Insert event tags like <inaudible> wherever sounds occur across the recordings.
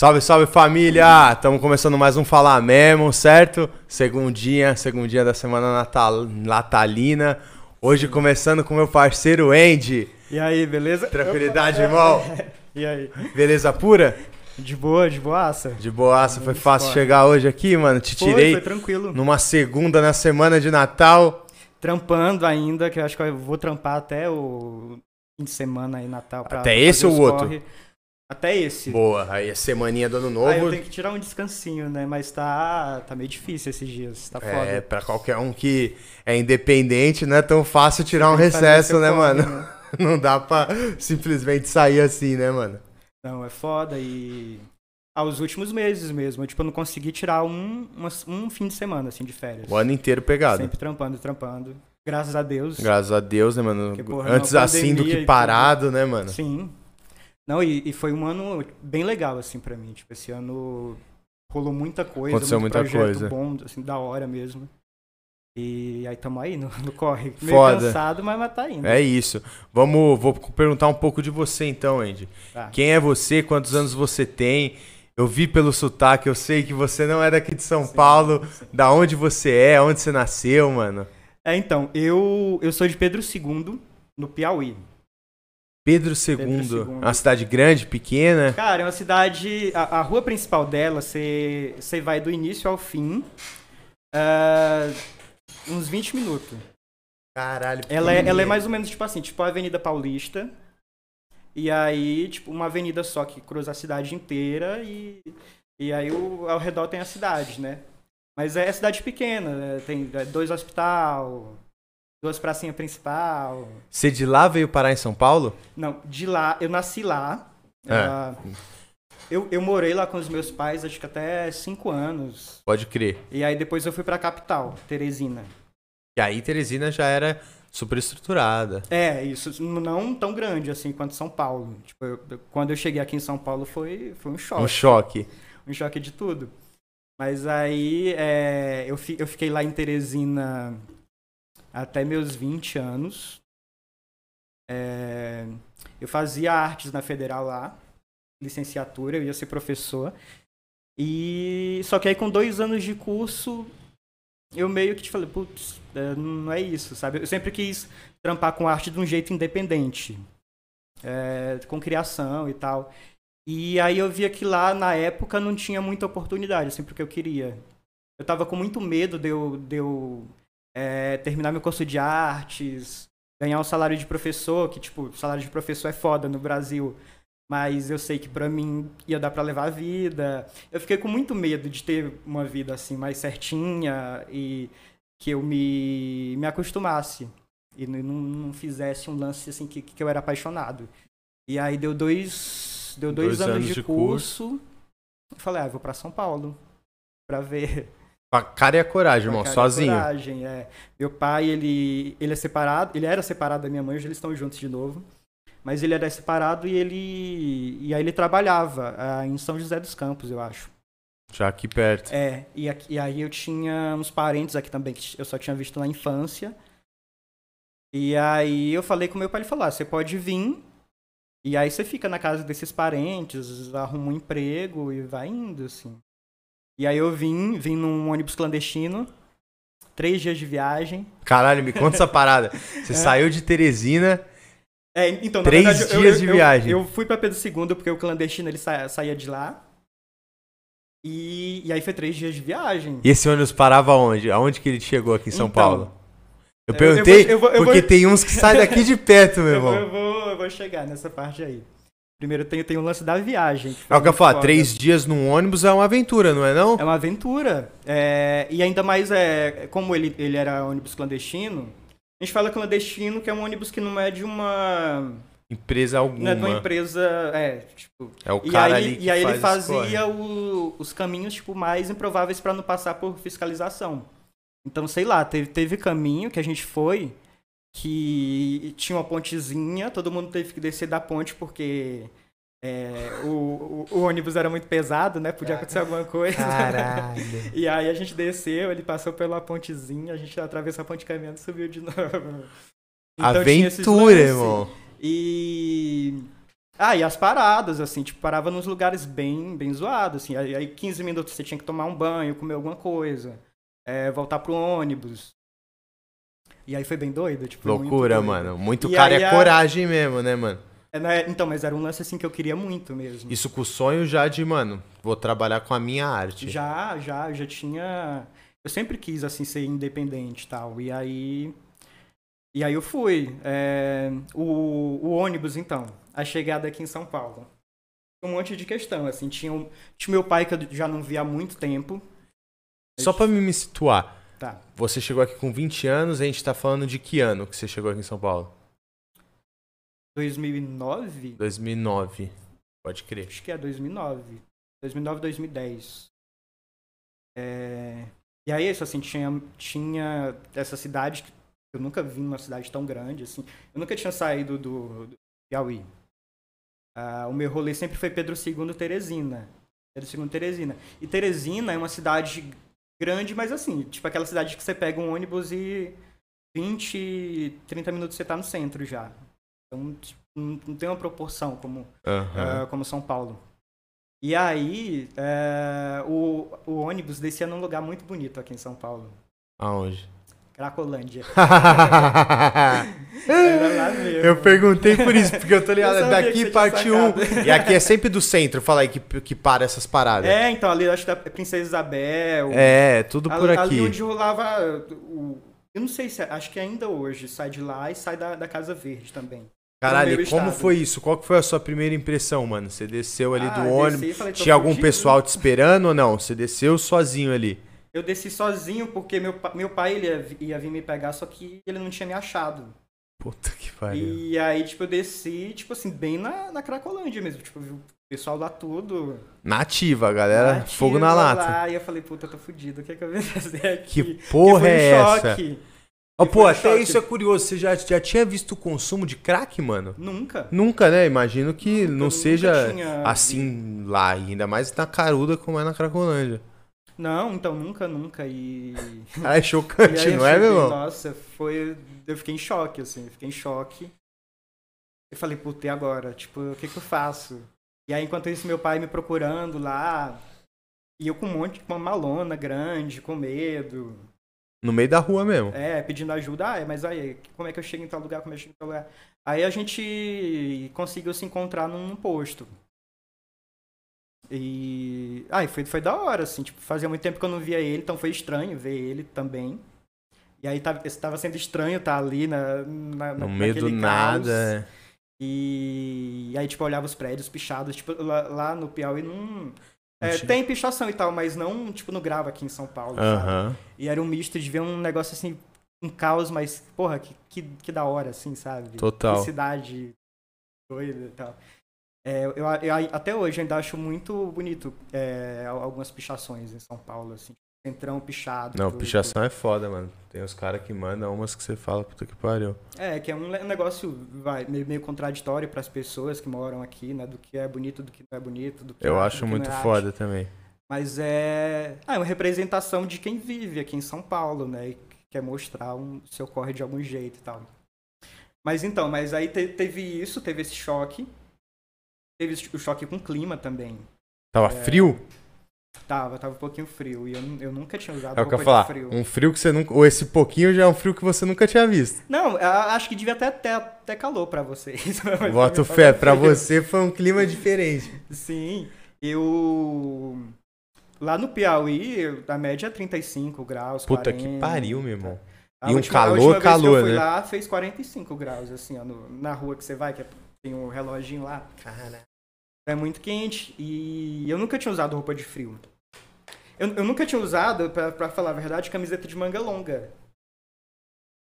Salve, salve família! Estamos começando mais um Falar Mesmo, certo? Segundinha, segundinha da semana natal, natalina. Hoje começando com meu parceiro Andy. E aí, beleza? Tranquilidade, irmão? <laughs> E aí? Beleza pura? De boa, de boaça. De boaça, foi fácil chegar hoje aqui, mano. Te Foi, tirei foi tranquilo. numa segunda na semana de Natal. Trampando ainda, que eu acho que eu vou trampar até o fim de semana aí, Natal. Pra Até esse ou o outro? corre. Até esse. Boa, aí é semaninha do ano Aí eu novo. tenho que tirar um descansinho, né? Mas tá, tá meio difícil esses dias, tá É, foda. pra qualquer um que é independente, não é tão fácil tirar um recesso, né, mano? né? <laughs> Não dá pra simplesmente sair assim, né, mano? Não, é foda e... Aos últimos meses mesmo, eu, tipo, eu não consegui tirar um, um fim de semana, assim, de férias. O ano inteiro pegado. Sempre trampando, trampando. Graças a Deus. Graças a Deus, né, mano? Porque, porra, Antes numa assim do que parado, né, mano? Sim. Não, e, e foi um ano bem legal, assim, pra mim. Tipo, esse ano rolou muita coisa. Aconteceu muito muita projeto coisa. bom, assim, da hora mesmo. E aí tamo aí no, no corre. Meio Foda. cansado, mas, mas tá indo. É isso. Vamos, vou perguntar um pouco de você então, Andy. Tá. Quem é você? Quantos anos você tem? Eu vi pelo sotaque, eu sei que você não é daqui de São Sim, Paulo. sim. Da onde você é? Onde você nasceu, mano? É, então, eu, eu sou de Pedro II, no Piauí. Pedro Pedro II. II. É uma cidade grande, pequena? Cara, é uma cidade. A, a rua principal dela, você você vai do início ao fim. ah, uns 20 minutos. Caralho. Ela é, ela é mais ou menos tipo assim, tipo a Avenida Paulista. E aí, tipo, uma avenida só que cruza a cidade inteira e, e aí o, ao redor tem a cidade, né? Mas é cidade pequena, né? tem é, dois hospital, duas pracinhas principal. Você de lá veio parar em São Paulo? Não, de lá, eu nasci lá. É. eu, eu morei lá com os meus pais, acho que até cinco anos. Pode crer. E aí depois eu fui pra capital, Teresina. E aí Teresina já era super estruturada. É, isso não tão grande assim quanto São Paulo. Tipo, eu- eu- quando eu cheguei aqui em São Paulo foi, foi um choque. Um choque. Um choque de tudo. Mas aí é, eu, fi- eu fiquei lá em Teresina até meus 20 anos. É, eu fazia artes na federal lá, licenciatura, eu ia ser professor. E só que aí com dois anos de curso, eu meio que te falei, putz, é, não é isso, sabe? Eu sempre quis trampar com arte de um jeito independente, é, com criação e tal. E aí eu via que lá na época não tinha muita oportunidade, assim, porque eu queria. Eu tava com muito medo de eu, de eu é, terminar meu curso de artes, ganhar um salário de professor, que, tipo, salário de professor é foda no Brasil, mas eu sei que pra mim ia dar pra levar a vida. Eu fiquei com muito medo de ter uma vida, assim, mais certinha e que eu me, me acostumasse e não, não fizesse um lance, assim, que, que eu era apaixonado. E aí deu dois, deu dois, Dois anos, anos de, de curso. Eu falei, ah, eu vou pra São Paulo pra ver. Com a cara e a coragem, irmão, Cara, sozinho. coragem, é. Meu pai, ele, ele é separado, ele era separado da minha mãe, hoje eles estão juntos de novo. Mas ele era separado e ele. E aí ele trabalhava ah, em São José dos Campos, eu acho. Já aqui perto. É, e, aqui- e aí eu tinha uns parentes aqui também que eu só tinha visto na infância. E aí eu falei com meu pai, ele falou, ah, você pode vir, e aí você fica na casa desses parentes, arruma um emprego e vai indo, assim. E aí eu vim, vim num ônibus clandestino, três dias de viagem. Caralho, me conta essa <laughs> parada. Você saiu de Teresina. É, então, Três verdade, eu- dias eu, de eu- viagem. Eu, fui pra Pedro II porque o clandestino ele sa- saía de lá. E, e aí foi três dias de viagem. E esse ônibus parava onde? Aonde que ele chegou aqui em São Então, Paulo? Eu eu- perguntei eu vou- eu vou- eu porque vou- tem uns que saem daqui de perto, meu <laughs> Eu irmão. eu, vou, eu vou chegar nessa parte aí. Primeiro tem, tem o lance da viagem. É o que eu falo, três dias num ônibus é uma aventura, não é não? É uma aventura. É, e ainda mais, é, como ele, ele era ônibus clandestino, a gente fala clandestino que é um ônibus que não é de uma. Empresa Não alguma. é de uma empresa. É, tipo. É o E cara aí, ali que e aí faz ele fazia o- os caminhos tipo, mais improváveis para não passar por fiscalização. Então, sei lá, teve, teve caminho que a gente foi que tinha uma pontezinha, todo mundo teve que descer da ponte porque é, o, o- o ônibus era muito pesado, né? Podia acontecer alguma coisa. Caralho. <laughs> E aí a gente desceu, ele passou pela pontezinha, a gente atravessou a ponte caminhando e subiu de <laughs> novo. Então, Aventura, irmão. E Ah, e as paradas, assim, tipo, parava nos lugares bem, bem zoados, assim. Aí, aí 15 minutos você tinha que tomar um banho, comer alguma coisa, é, voltar pro ônibus. E aí foi bem doido, tipo, muito Loucura, doido. mano. Muito E cara aí é coragem mesmo, né, mano? É, né, Então, mas era um lance, assim, que eu queria muito mesmo. Isso com o sonho já de, mano, vou trabalhar com a minha arte. Já, já, já tinha. Eu sempre quis, assim, ser independente e tal. E aí. E aí eu fui. É, o, o ônibus, então. A chegada aqui em São Paulo. Um monte de questão, assim. Tinha, um- tinha meu pai que eu já não via há muito tempo. Só pra me situar, Tá. você chegou aqui com 20 anos, a gente tá falando de que ano que você chegou aqui em São Paulo? 2009? 2009. Pode crer. Acho que é 2009. 2009, 2010. É... E aí, isso, assim, tinha, tinha essa cidade que eu nunca vi numa cidade tão grande, assim. Eu nunca tinha saído do, do Piauí. Ah, o meu rolê sempre foi Pedro II Teresina. Pedro II Teresina. E Teresina é uma cidade grande, mas assim, tipo aquela cidade que você pega um ônibus e 20, 30 minutos você tá no centro já. Então, não tem uma proporção como ah, como São Paulo. E aí, é, o, o ônibus descia num lugar muito bonito aqui em São Paulo. Aonde? Cracolândia. <laughs> Era lá mesmo. eu perguntei por isso, porque eu tô ligado. Eu daqui parte 1. sacado. E aqui é sempre do centro, fala aí que, que para essas paradas. É, então, ali acho que é Princesa Isabel. É, tudo por ali, aqui. Ali onde rolava o... Eu não sei se... Acho que ainda hoje sai de lá e sai da, da Casa Verde também. Caralho, como estado. foi isso? Qual que foi a sua primeira impressão, mano? Você desceu ali Ah, do desci ônibus. e falei, Tinha algum pessoal te esperando ou não? Você desceu sozinho ali. Eu desci sozinho porque meu, meu pai ele ia, ia vir me pegar, só que ele não tinha me achado. Puta que pariu. E aí, tipo, eu desci, tipo assim, bem na, na Cracolândia mesmo. Tipo, vi o pessoal lá tudo. Nativa, galera. Nativa Fogo na lata. Lá, e eu falei, puta, eu tô fudido. O que é que eu vim <laughs> fazer aqui? Que porra foi um é essa? choque. Que pô, até isso é curioso. Você já, já tinha visto o consumo de crack, mano? Nunca. Nunca, né? Imagino que Nunca, não seja assim lá, ainda mais na caruda como é na Cracolândia. Não, então nunca, nunca. E. <laughs> Ah, é chocante, não é, meu irmão? Nossa, foi. Eu fiquei em choque, assim, eu fiquei em choque. Eu falei, puta, e agora? Tipo, o que que eu faço? E aí, enquanto isso, meu pai me procurando lá. E eu com um monte, com uma malona grande, com medo. No meio da rua mesmo. É, pedindo ajuda. Ah, é, mas aí, como é que eu chego em tal lugar? Como é que eu chego em tal lugar? Aí a gente conseguiu se encontrar num posto. E. Ah, e foi, foi da hora, assim. Tipo, fazia muito tempo que eu não via ele, então foi estranho ver ele também. E aí tava, tava sendo estranho estar ali na, na, No meio do nada. é. E aí, tipo, eu olhava os prédios pichados. Tipo, lá, lá no Piauí não. É, tem pichação e tal, mas não, tipo, no grava aqui em São Paulo. E era um misto de ver um negócio assim, um caos, mas, porra, que, que, que da hora, assim, sabe? Total. Que cidade doida e tal. É, eu, eu até hoje ainda acho muito bonito é, algumas pichações em São Paulo, assim. Centrão pichado. Não, pichação é foda, mano. Tem os caras que mandam umas que você fala, puta que pariu. É, que é um negócio vai, meio, meio contraditório para as pessoas que moram aqui, né? Do que é bonito, do que não é bonito. Do que é Eu arte, acho que muito é arte. foda também. Mas é, ah, é uma representação de quem vive aqui em São Paulo, né? E que quer mostrar um seu corre de algum jeito e tal. Mas então, mas aí te- teve isso, teve esse choque. Teve o choque com o clima também. Tava É, frio? Tava, tava um pouquinho frio. E eu, eu nunca tinha usado É o que eu falar. frio. Um frio que você nunca. Ou esse pouquinho já é um frio que você nunca tinha visto. Não, acho que devia até até, até calor pra vocês. <laughs> Mas Boto fé, frio. você foi um clima diferente. Sim, eu. Lá no Piauí, a média é 35 graus. Puta que 40. pariu, meu irmão. E um última- calor, última vez calor, que eu fui né? lá fez 45 graus, assim, ó, no- na rua que você vai, que é- tem um reloginho lá. Cara. É muito quente e eu nunca tinha usado roupa de frio. Eu, eu nunca tinha usado, pra, pra falar a verdade, camiseta de manga longa.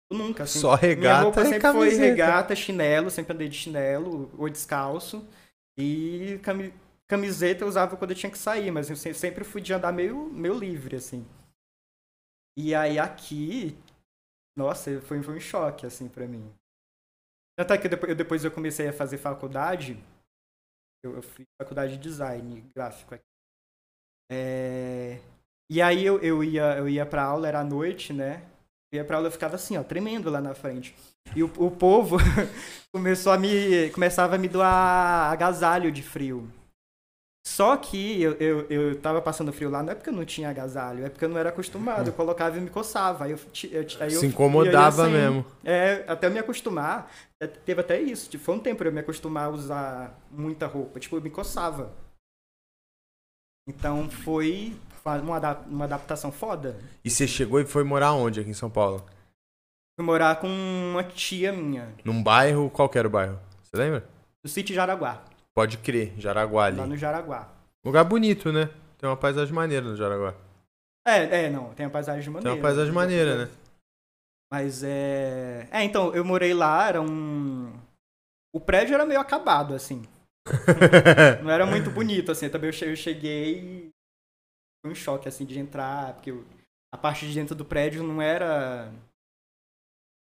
Eu nunca, assim. Só Minha regata roupa e sempre camiseta. foi regata, chinelo, sempre andei de chinelo ou descalço. E cami- camiseta eu usava quando eu tinha que sair, mas eu se- sempre fui de andar meio, meio livre, assim. E aí aqui, nossa, foi, foi um choque, assim, pra mim. Tanto é que eu, depois eu comecei a fazer faculdade, eu, eu fiz faculdade de design gráfico aqui. É, E aí eu, eu, ia, eu ia pra aula, era à noite, né? ia pra aula, eu ficava assim, ó, tremendo lá na frente. E o, o povo <laughs> começou a me, começava a me doar agasalho de frio. Só que eu, eu, eu tava passando frio lá, não é porque eu não tinha agasalho, é porque eu não era acostumado. Eu colocava e me coçava. Aí eu, eu, aí Se incomodava sem- mesmo. É, até eu me acostumar. é, Teve até isso. Tipo, foi um tempo pra eu me acostumar a usar muita roupa. Tipo, eu me coçava. Então foi uma, uma adaptação foda. E você chegou e foi morar onde aqui em São Paulo? Fui morar com uma tia minha, Num bairro, qual que era o bairro? Você lembra? no sítio Jaraguá, Pode crer, Jaraguá ali. lá no Jaraguá. Lugar bonito, né? Tem uma paisagem maneira no Jaraguá. É, é, não, tem a paisagem maneira. Tem uma paisagem maneira, né? Mas é. É, então, eu morei lá, era um. O prédio era meio acabado, assim. <laughs> Não era muito bonito, assim. Também eu che- eu cheguei e foi um choque, assim, de entrar, porque eu- a parte de dentro do prédio não era.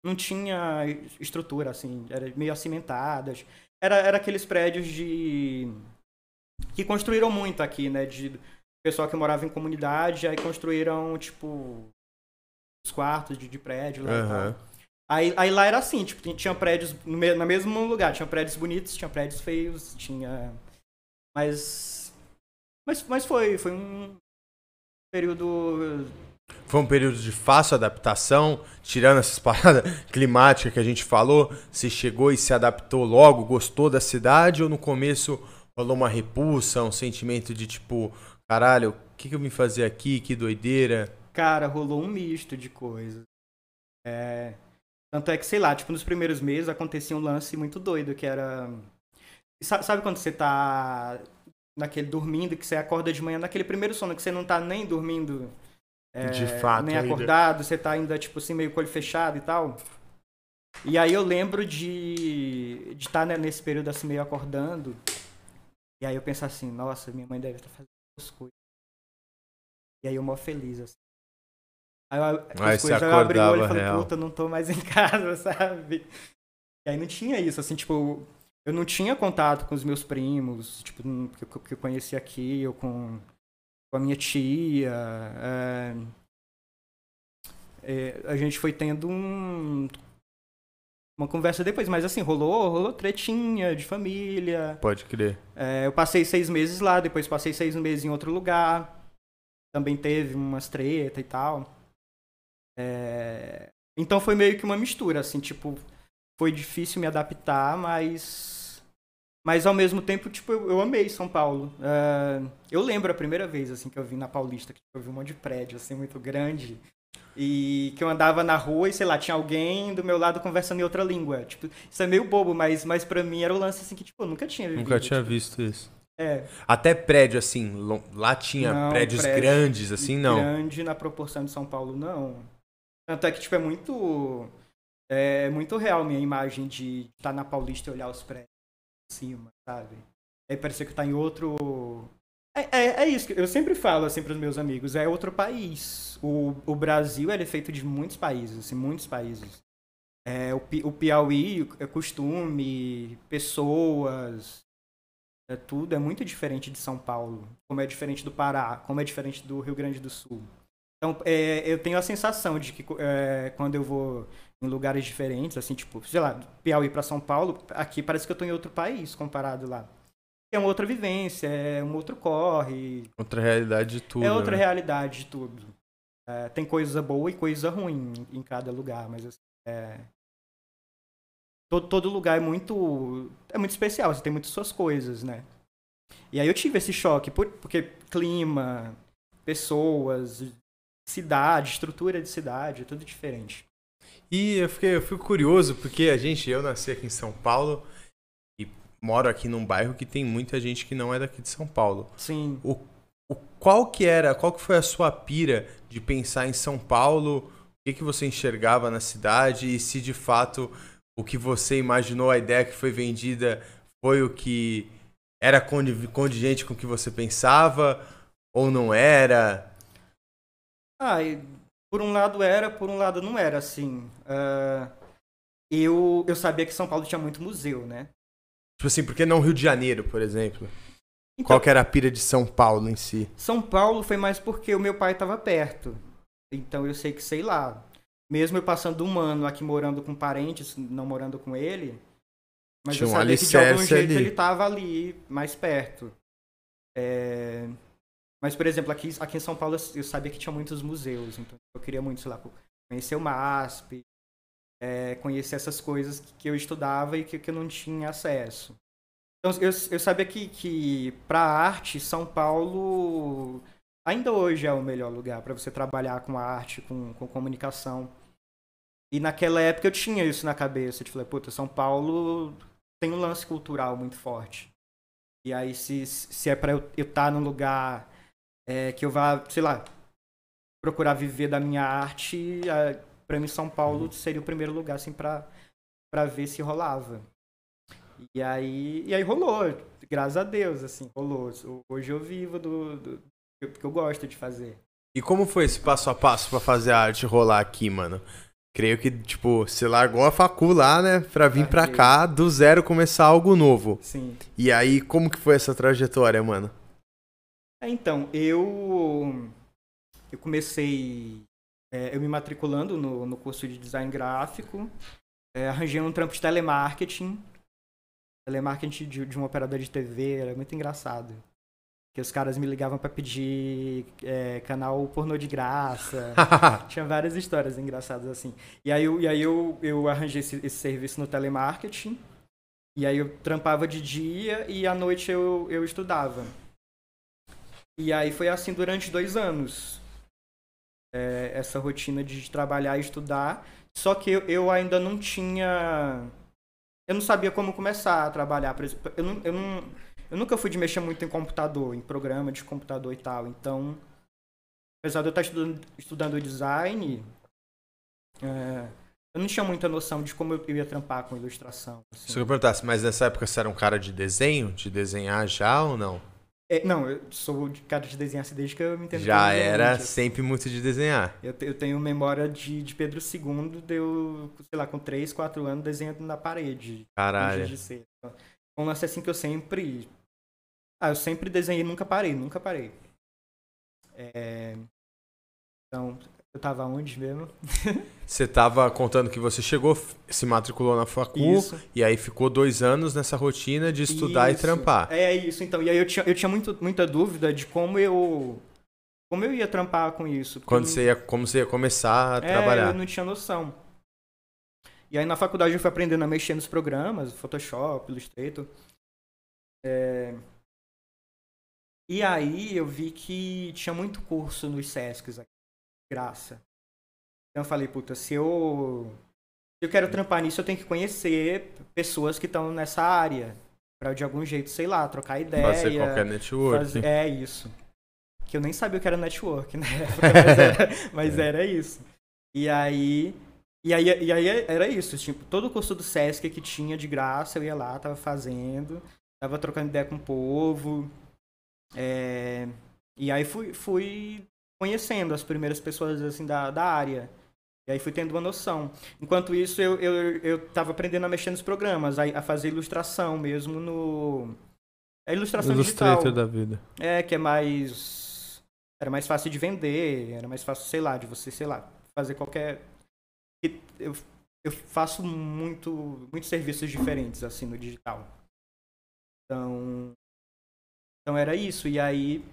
Não tinha estrutura, assim, era meio acimentadas. Era, era aqueles prédios de. que construíram muito aqui, né? De pessoal que morava em comunidade, aí construíram, tipo. os quartos de, de prédio lá e tal. Aí, aí lá era assim, tipo, tinha- tinha prédios no, me- no mesmo lugar, tinha prédios bonitos, tinha prédios feios, tinha. Mas. Mas, mas foi, foi um período. Foi um período de fácil adaptação, tirando essas <laughs> paradas climáticas que a gente falou. Você chegou e se adaptou logo, gostou da cidade ou no começo rolou uma repulsa, um sentimento de tipo, caralho, o que, que eu vim fazer aqui? Que doideira. Cara, rolou um misto de coisas. É. Tanto é que, sei lá, tipo, nos primeiros meses acontecia um lance muito doido, que era. Sa- Sabe quando você tá naquele dormindo, que você acorda de manhã, naquele primeiro sono, que você não tá nem dormindo. É, De fato, Nem ainda. acordado, você tá ainda, tipo assim, meio com o olho fechado e tal. E aí eu lembro de de estar nesse período assim, meio acordando. E aí eu penso assim, nossa, minha mãe deve estar fazendo as coisas. E aí eu mó feliz, assim. Aí, eu, Aí as você coisas, eu abri o olho e falei, real. puta, não tô mais <laughs> em casa, sabe? E aí não tinha isso, assim, tipo, eu não tinha contato com os meus primos, tipo, hum, que eu, que eu conheci aqui, ou com, com a minha tia. é. É, a gente foi tendo um, uma conversa depois, mas assim, rolou, rolou tretinha de família. Pode crer. É, eu passei seis meses lá, depois passei seis meses em outro lugar. Também teve umas treta e tal. É, Então foi meio que uma mistura, assim, tipo, foi difícil me adaptar, mas. Mas ao mesmo tempo, tipo, eu, eu amei São Paulo. É, Eu lembro a primeira vez, assim, que eu vim na Paulista, que eu vi um monte de prédio, assim, muito grande. E que eu andava na rua e, sei lá, tinha alguém do meu lado conversando em outra língua. Tipo, isso é meio bobo, mas, mas pra mim era o lance, assim, que, tipo, eu nunca tinha vivido. Nunca tinha tipo, visto isso. É, Até prédio, assim, lá tinha Não, prédios prédio grandes, assim, não. grande na proporção de São Paulo, não. Tanto é que, tipo, é muito. É muito real minha imagem de estar na Paulista e olhar os prédios cima, sabe? Aí parecia que tá em outro. É, é, é isso que eu sempre falo assim pros meus amigos, é outro país. O, o Brasil é feito de muitos países, assim, muitos países. É, o, o Piauí é costume, pessoas, é tudo é muito diferente de São Paulo, como é diferente do Pará, como é diferente do Rio Grande do Sul. Então, é, eu tenho a sensação de que é, quando eu vou em lugares diferentes, assim, tipo, sei lá, Piauí para São Paulo, aqui parece que eu tô em outro país comparado lá. É uma outra vivência, é um outro corre, Outra realidade de tudo. é outra né? realidade de tudo. É, tem coisa boa e coisa ruim em, cada lugar, mas assim, é, todo, todo lugar é muito é muito especial, você tem muitas suas coisas, né? E aí eu tive esse choque, por- porque clima, pessoas, cidade, estrutura de cidade, é tudo diferente. E eu fiquei, eu fico curioso, porque a gente, eu nasci aqui em São Paulo e moro aqui num bairro que tem muita gente que não é daqui de São Paulo. Sim. O, o, qual que era, qual que foi a sua pira de pensar em São Paulo? O que, que você enxergava na cidade e se de fato o que você imaginou, a ideia que foi vendida foi o que era condi- condigente com o que você pensava ou não era? Ah, e por um lado era, por um lado não era, assim. Ah, eu, eu sabia que São Paulo tinha muito museu, né? Tipo assim, por que não Rio de Janeiro, por exemplo? Então, Qual que era a pira de São Paulo em si? São Paulo foi mais porque o meu pai estava perto. Então eu sei que, sei lá, mesmo eu passando um ano aqui morando com parentes, não morando com ele, mas Tinha eu um sabia que de algum jeito ali. ele tava ali, mais perto. É, Mas, por exemplo, aqui, aqui em São Paulo eu sabia que tinha muitos museus, então eu queria muito, sei lá, conhecer o MASP, é, conhecer essas coisas que eu estudava e que, que eu não tinha acesso. Então, eu, eu sabia que, que para arte, São Paulo ainda hoje é o melhor lugar para você trabalhar com arte, com, com comunicação. E naquela época eu tinha isso na cabeça. Eu falei, puta, São Paulo tem um lance cultural muito forte. E aí, se, se é pra eu estar num lugar é, que eu vá, sei lá, procurar viver da minha arte, pra mim São Paulo seria o primeiro lugar, assim, pra, pra ver se rolava. E aí, e aí rolou, graças a Deus, assim, rolou. Hoje eu vivo do, do, que eu gosto de fazer. E como foi esse passo a passo pra fazer a arte rolar aqui, mano? Creio que, tipo, você largou a facu lá, né? Pra vir pra cá, do zero, começar algo novo. Sim. E aí, como que foi essa trajetória, mano? É, então, eu eu comecei é, eu me matriculando no, no curso de design gráfico, é, arranjei um trampo de telemarketing, telemarketing de, de um operador de TV, era muito engraçado. Que os caras me ligavam pra pedir é, canal pornô de graça. <laughs> Tinha várias histórias engraçadas assim. E aí eu, e aí eu, eu arranjei esse, esse serviço no telemarketing. E aí eu trampava de dia e à noite eu, eu estudava. E aí foi assim durante dois anos. É, essa rotina de trabalhar e estudar. Só que eu, eu ainda não tinha. Eu não sabia como começar a trabalhar. Por exemplo, eu, não, eu, não, eu nunca fui de mexer muito em computador, em programa de computador e tal. Então, apesar de eu estar estudando, estudando design, é, eu não tinha muita noção de como eu, ia trampar com ilustração. assim. Se eu perguntasse, mas nessa época você era um cara de desenho? De desenhar já ou não? É, não, eu sou de cara de desenhar assim desde que eu me entendo. Já era assim. sempre muito de desenhar. Eu, eu tenho memória de, de Pedro II, deu, sei lá, com 3, 4 anos desenhando na parede. Caralho. de ser. Um lance assim que eu sempre. Ah, eu sempre desenhei, nunca parei, nunca parei. É, Então, eu tava onde mesmo? Você tava contando que você chegou, se matriculou na facu, Isso. e aí ficou dois anos nessa rotina de estudar e Isso. trampar. É isso, então. E aí eu tinha, eu tinha muito, muita dúvida de como eu. Como eu ia trampar com isso. Quando você ia, como você ia começar a É, trabalhar. eu não tinha noção. E aí na faculdade eu fui aprendendo a mexer nos programas, Photoshop, Illustrator. É, E aí eu vi que tinha muito curso nos Sescs aqui, graça. Então eu falei, puta, se eu, se eu quero trampar nisso, eu tenho que conhecer pessoas que estão nessa área. Pra de algum jeito, sei lá, trocar ideia. Fazer qualquer network. Fazer- É isso. Que eu nem sabia o que era network na época, mas <laughs> era, mas É. era isso. E aí. E aí, e aí era isso, tipo, todo o curso do Sesc que tinha de graça, eu ia lá, tava fazendo, tava trocando ideia com o povo. é, e aí fui, fui conhecendo as primeiras pessoas assim da, da área. E aí fui tendo uma noção. Enquanto isso, eu, eu, eu tava aprendendo a mexer nos programas, a, a fazer ilustração mesmo no. É ilustração digital. Illustrator da vida. É, que é mais. Era mais fácil de vender, era mais fácil, sei lá, de você, sei lá, fazer qualquer. Eu, eu faço muito, muitos serviços diferentes, assim, no digital. Então. Então era isso. E aí.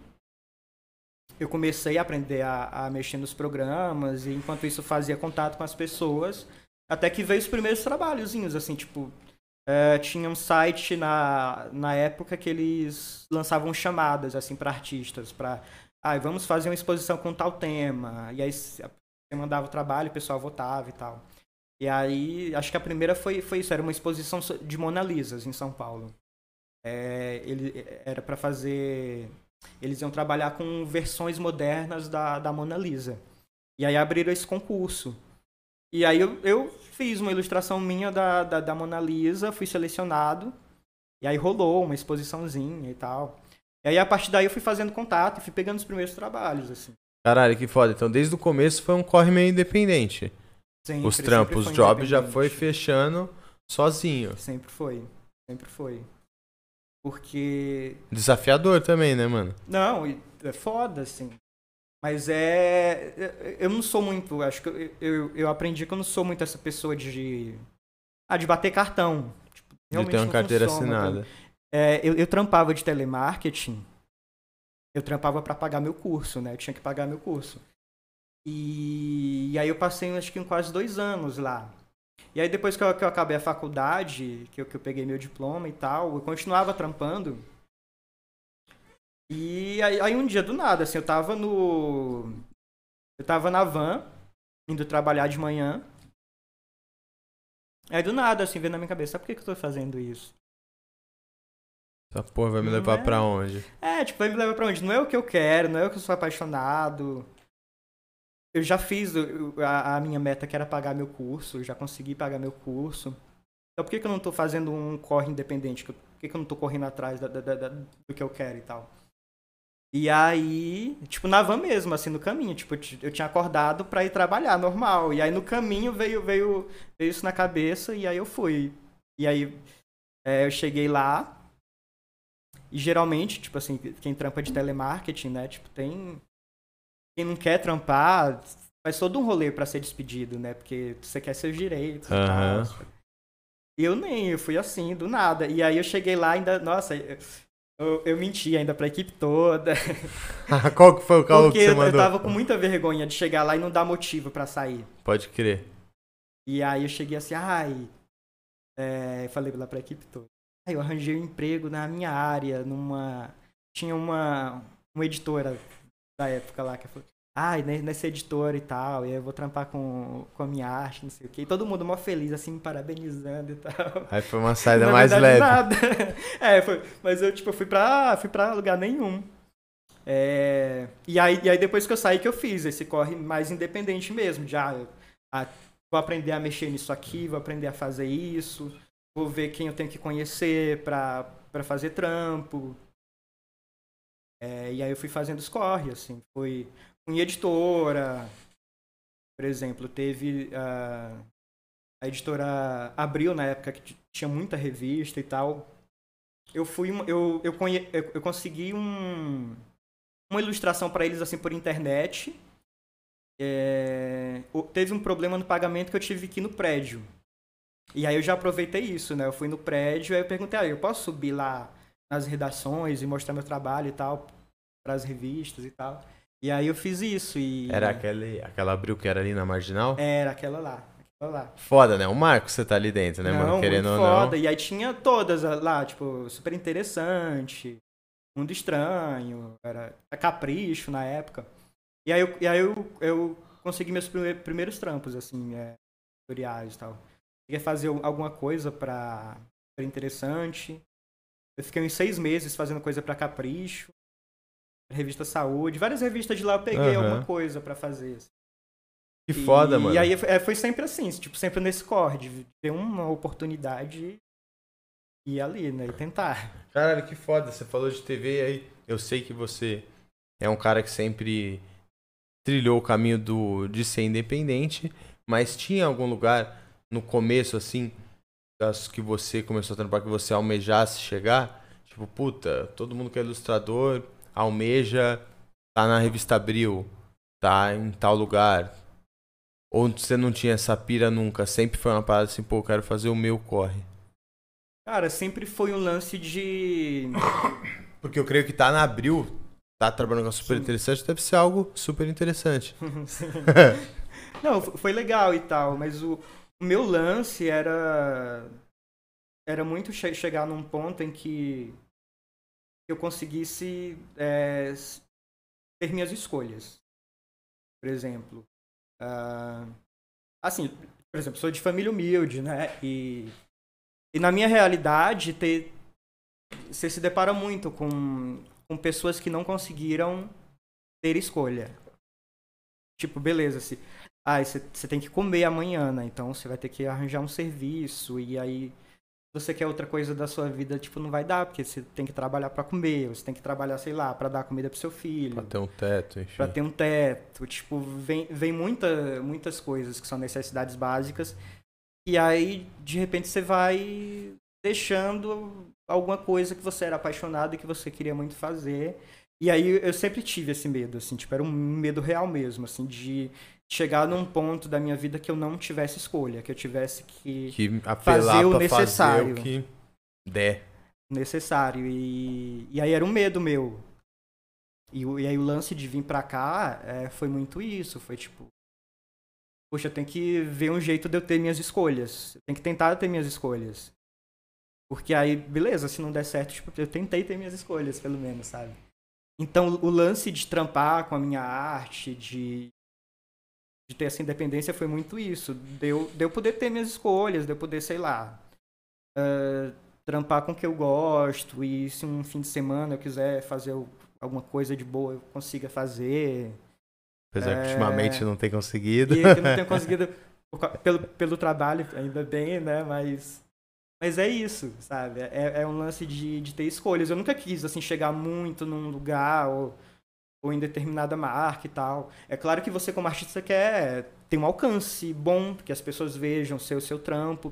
Eu comecei a aprender a, a mexer nos programas, e enquanto isso fazia contato com as pessoas, até que veio os primeiros trabalhozinhos, assim, tipo. É, tinha um site na, na época que eles lançavam chamadas assim para artistas para ah, vamos fazer uma exposição com tal tema e aí você mandava o trabalho o pessoal votava e tal e aí acho que a primeira foi foi isso era uma exposição de Mona Lisas em São Paulo É, ele era para fazer eles iam trabalhar com versões modernas da, da Mona Lisa e aí abriram esse concurso e aí eu, eu fiz uma ilustração minha da, da, da Mona Lisa, fui selecionado. E aí rolou uma exposiçãozinha e tal. E aí a partir daí eu fui fazendo contato e fui pegando os primeiros trabalhos, assim. Caralho, que foda. Então, desde o começo foi um corre meio independente. Sempre, Os trampos, os jobs já foi fechando sozinho. Sempre foi. Sempre foi. Porque. Desafiador também, né, mano? Não, é foda, assim. Mas é. Eu não sou muito. Acho que eu, eu, eu aprendi que eu não sou muito essa pessoa de. Ah, de bater cartão. Tipo, de ter uma carteira assinada. É, eu, eu trampava de telemarketing. Eu trampava para pagar meu curso, né? Eu tinha que pagar meu curso. E, e aí eu passei acho que quase dois anos lá. E aí depois que eu, que eu acabei a faculdade, que eu, que eu peguei meu diploma e tal, eu continuava trampando. E aí, aí, um dia do nada, assim, eu tava no. Eu tava na van, indo trabalhar de manhã. Aí do nada, assim, veio na minha cabeça, sabe por que, que eu tô fazendo isso? Essa porra vai me levar é... pra onde? É, tipo, vai me levar pra onde? Não é o que eu quero, não é o que eu sou apaixonado. Eu já fiz a, a minha meta que era pagar meu curso, já consegui pagar meu curso. Então por que, que eu não tô fazendo um corre independente? Por que, que eu não tô correndo atrás da, da, da, do que eu quero e tal? E aí, tipo, na van mesmo, assim, no caminho. Tipo, eu tinha acordado pra ir trabalhar, normal. E aí no caminho veio, veio, veio isso na cabeça e aí eu fui. E aí é, eu cheguei lá. E geralmente, tipo assim, quem trampa de telemarketing, né? Tipo, tem. Quem não quer trampar, faz todo um rolê para ser despedido, né? Porque você quer seus direitos uhum. e tal. Eu nem, eu fui assim, do nada. E aí eu cheguei lá ainda. Nossa, eu, eu menti ainda pra equipe toda. <laughs> Qual que foi o Porque que você mandou? eu tava com muita vergonha de chegar lá e não dar motivo para sair. Pode crer. E aí eu cheguei assim, ai... É, falei lá pra equipe toda. Aí eu arranjei um emprego na minha área, numa... Tinha uma, uma editora da época lá que falou, ai, nessa editora e tal, e eu vou trampar com, com a minha arte, não sei o quê. E todo mundo mó feliz, assim, me parabenizando e tal. Aí foi uma saída <laughs> mais verdade, leve. Nada. <laughs> É, foi, mas eu, tipo, fui pra, fui pra lugar nenhum. É, e, aí, e aí depois que eu saí que eu fiz esse corre mais independente mesmo, já ah, vou aprender a mexer nisso aqui, vou aprender a fazer isso, vou ver quem eu tenho que conhecer pra, pra fazer trampo. É, e aí eu fui fazendo os corre, assim, foi em editora, por exemplo, teve a, a editora Abril na época que tinha muita revista e tal. Eu fui eu eu, conhe, eu, eu consegui um, uma ilustração para eles assim por internet. É, teve um problema no pagamento que eu tive ir no prédio. E aí eu já aproveitei isso, né? Eu fui no prédio, aí eu perguntei, ah, eu posso subir lá nas redações e mostrar meu trabalho e tal para as revistas e tal. E aí eu fiz isso e... Era aquele, aquela abril que era ali na Marginal? Era aquela lá. Aquela lá. Foda, né? O Marco você tá ali dentro, né, não, mano? Querendo muito foda. E aí tinha todas lá, tipo, super interessante, Mundo Estranho, era Capricho na época. E aí eu, e aí eu, eu consegui meus primeiros trampos, assim, é, tutoriais e tal. Queria fazer alguma coisa pra super interessante. Eu fiquei uns seis meses fazendo coisa pra Capricho revista Saúde, várias revistas de lá eu peguei uhum. alguma coisa para fazer. Assim. Que foda, mano. E aí é, foi sempre assim, tipo, sempre nesse corre, de ter uma oportunidade e ir ali, né? E tentar. Caralho, que foda. Você falou de TV aí. Eu sei que você é um cara que sempre trilhou o caminho do, de ser independente, mas tinha algum lugar no começo, assim, das que você começou a trabalhar, que você almejasse chegar? Tipo, puta, todo mundo que é ilustrador almeja tá na revista Abril, tá em tal lugar. Ou você não tinha essa pira nunca? Sempre foi uma parada assim, pô, quero fazer o meu corre. Cara, sempre foi um lance de. <coughs> Porque eu creio que tá na Abril, tá trabalhando com super interessante, deve ser algo super interessante. <laughs> <laughs> não, foi legal e tal, mas o, o meu lance era. Era muito che chegar num ponto em que eu conseguisse é, ter minhas escolhas. Por exemplo, uh, assim, por exemplo, sou de família humilde, né? E, e na minha realidade, ter, você se depara muito com, com pessoas que não conseguiram ter escolha. Tipo, beleza, se, ah, você, tem que comer amanhã, né? Então você vai ter que arranjar um serviço e aí você quer outra coisa da sua vida, tipo, não vai dar, porque você tem que trabalhar para comer, você tem que trabalhar, sei lá, para dar comida pro seu filho. Pra ter um teto, enfim. Pra ter um teto. Tipo, vem, vem muita, muitas coisas que são necessidades básicas. E aí, de repente, você vai deixando alguma coisa que você era apaixonado e que você queria muito fazer. E aí eu sempre tive esse medo, assim, tipo, era um medo real mesmo, assim, de chegar num ponto da minha vida que eu não tivesse escolha, que eu tivesse que, Que fazer o necessário. fazer o que der. necessário. E, e aí era um medo meu. E, e aí o lance de vir pra cá é, foi muito isso. Foi tipo. Poxa, eu tenho que ver um jeito de eu ter minhas escolhas. Eu tenho que tentar ter minhas escolhas. Porque aí, beleza, se não der certo, tipo, eu tentei ter minhas escolhas, pelo menos, sabe? Então, o lance de trampar com a minha arte, de, de ter essa independência, foi muito isso. De eu, de eu poder ter minhas escolhas, de eu poder, sei lá, eh, trampar com o que eu gosto, e se um fim de semana eu quiser fazer alguma coisa de boa, eu consiga fazer. Apesar que É. ultimamente não tem conseguido. E que eu não tenho <laughs> conseguido pelo, pelo trabalho, ainda bem, né? Mas, mas é isso, sabe? É, é um lance de, de ter escolhas. Eu nunca quis, assim, chegar muito num lugar ou, ou em determinada marca e tal. É claro que você, como artista, quer ter um alcance bom, que as pessoas vejam o seu, seu trampo.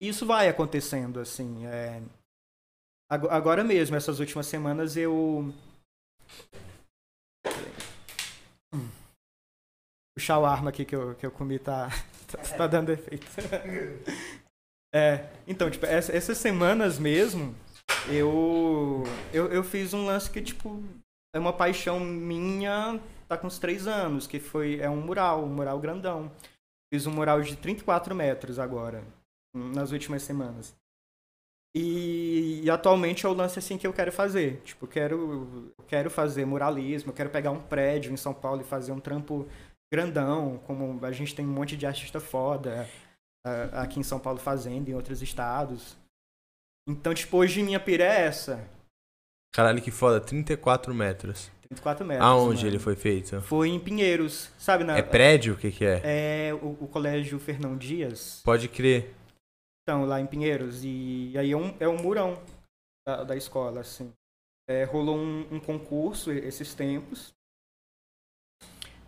Isso vai acontecendo, assim. é. Ago- Agora mesmo, essas últimas semanas, eu O shawarma aqui que eu, que eu comi tá, tá, tá dando efeito. É, então, tipo, essa- essas semanas mesmo, eu, eu, eu fiz um lance que, tipo, é uma paixão minha, tá com uns três anos, que foi, é um mural, um mural grandão. Fiz um mural de 34 metros agora, nas últimas semanas. E, e atualmente é o lance assim que eu quero fazer. Tipo, eu quero, quero fazer muralismo, eu quero pegar um prédio em São Paulo e fazer um trampo grandão, como a gente tem um monte de artista foda aqui em São Paulo fazendo, em outros estados. Então, tipo, hoje minha pira é essa. Caralho, que foda. 34 metros. 34 metros. Aonde mano. ele foi feito? Foi em Pinheiros, sabe? Na, É prédio? O que que é? é o, o colégio Fernão Dias. Pode crer. Então, lá em Pinheiros. E aí é um, é um murão da, da escola, assim. É, rolou um, um concurso esses tempos.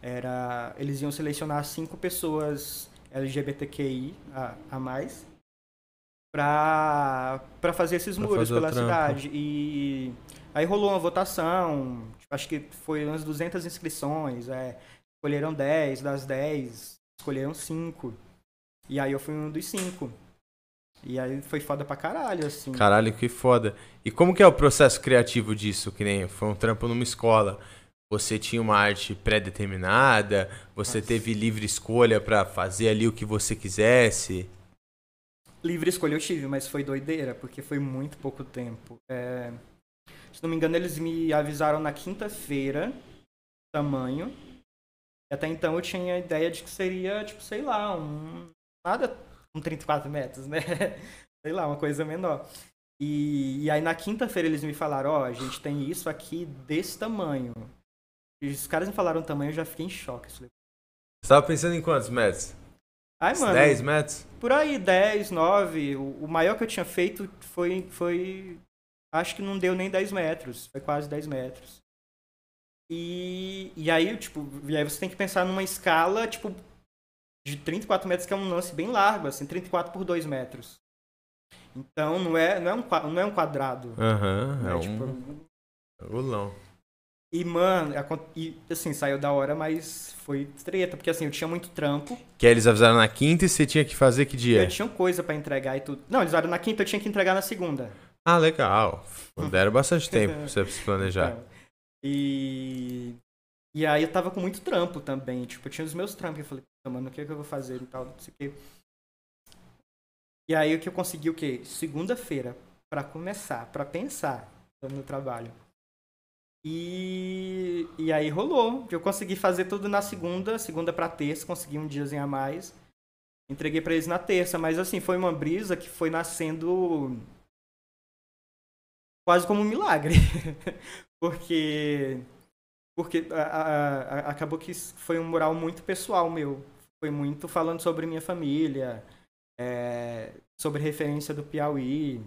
Era, eles iam selecionar cinco pessoas LGBTQI a, a mais pra, pra fazer esses Pra muros fazer pela cidade. E aí rolou uma votação, tipo, acho que foi umas 200 inscrições. É, escolheram 10, das 10, escolheram 5. E aí eu fui um dos 5. E aí foi foda pra caralho, assim. Caralho, que foda. E como que é o processo criativo disso? Que nem foi um trampo numa escola. Você tinha uma arte pré-determinada? Você Nossa. teve livre escolha pra fazer ali o que você quisesse? Livre escolha eu tive, mas foi doideira, porque foi muito pouco tempo. É, Se não me engano, eles me avisaram na quinta-feira, tamanho. E até então eu tinha a ideia de que seria, tipo, sei lá, um. Nada com 34 metros, né? <laughs> sei lá, uma coisa menor. E, e aí na quinta-feira eles me falaram, ó, a gente tem isso aqui desse tamanho. E os caras me falaram o tamanho, eu já fiquei em choque. Você tava pensando em quantos metros? Ai, mano. 10 metros? Por aí, 10, 9. O, o maior que eu tinha feito foi, foi. Acho que não deu nem 10 metros. Foi quase 10 metros. E, e aí, tipo, e aí você tem que pensar numa escala, tipo, de 34 metros, que é um lance bem largo, assim, 34 por 2 metros. Então não é, não é, um, não é um quadrado. Aham, né? é Tipo, um rolão. E, mano, e, assim, saiu da hora, mas foi treta, porque assim, eu tinha muito trampo. Que aí eles avisaram na quinta e você tinha que fazer que dia? Eu tinha coisa pra entregar e tudo. Não, eles eram na quinta, eu tinha que entregar na segunda. Ah, legal. <laughs> Deram bastante tempo pra você se planejar. Então, E. E aí eu tava com muito trampo também. Tipo, eu tinha os meus trampos. Eu falei, "Puta, mano, o que, é que eu vou fazer e tal, não sei o quê. E aí o que eu consegui o quê? Segunda-feira, pra começar, pra pensar no trabalho. E, e aí rolou. Eu consegui fazer tudo na segunda, segunda pra terça, consegui um diazinho a mais. Entreguei pra eles na terça, mas assim, foi uma brisa que foi nascendo quase como um milagre. <laughs> porque porque a- a- a- acabou que foi um mural muito pessoal meu. Foi muito falando sobre minha família, é, sobre referência do Piauí.